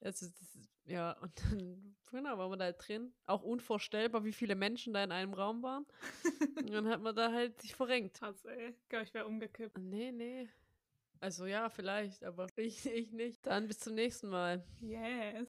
[SPEAKER 1] also, das, ja, und dann genau, waren wir da halt drin. Auch unvorstellbar, wie viele Menschen da in einem Raum waren. und dann hat man da halt sich verrenkt.
[SPEAKER 2] Krass, ey. Ich glaube, ich wäre umgekippt.
[SPEAKER 1] Nee, nee. Also ja, vielleicht, aber ich, ich nicht. Dann bis zum nächsten Mal.
[SPEAKER 2] Yes.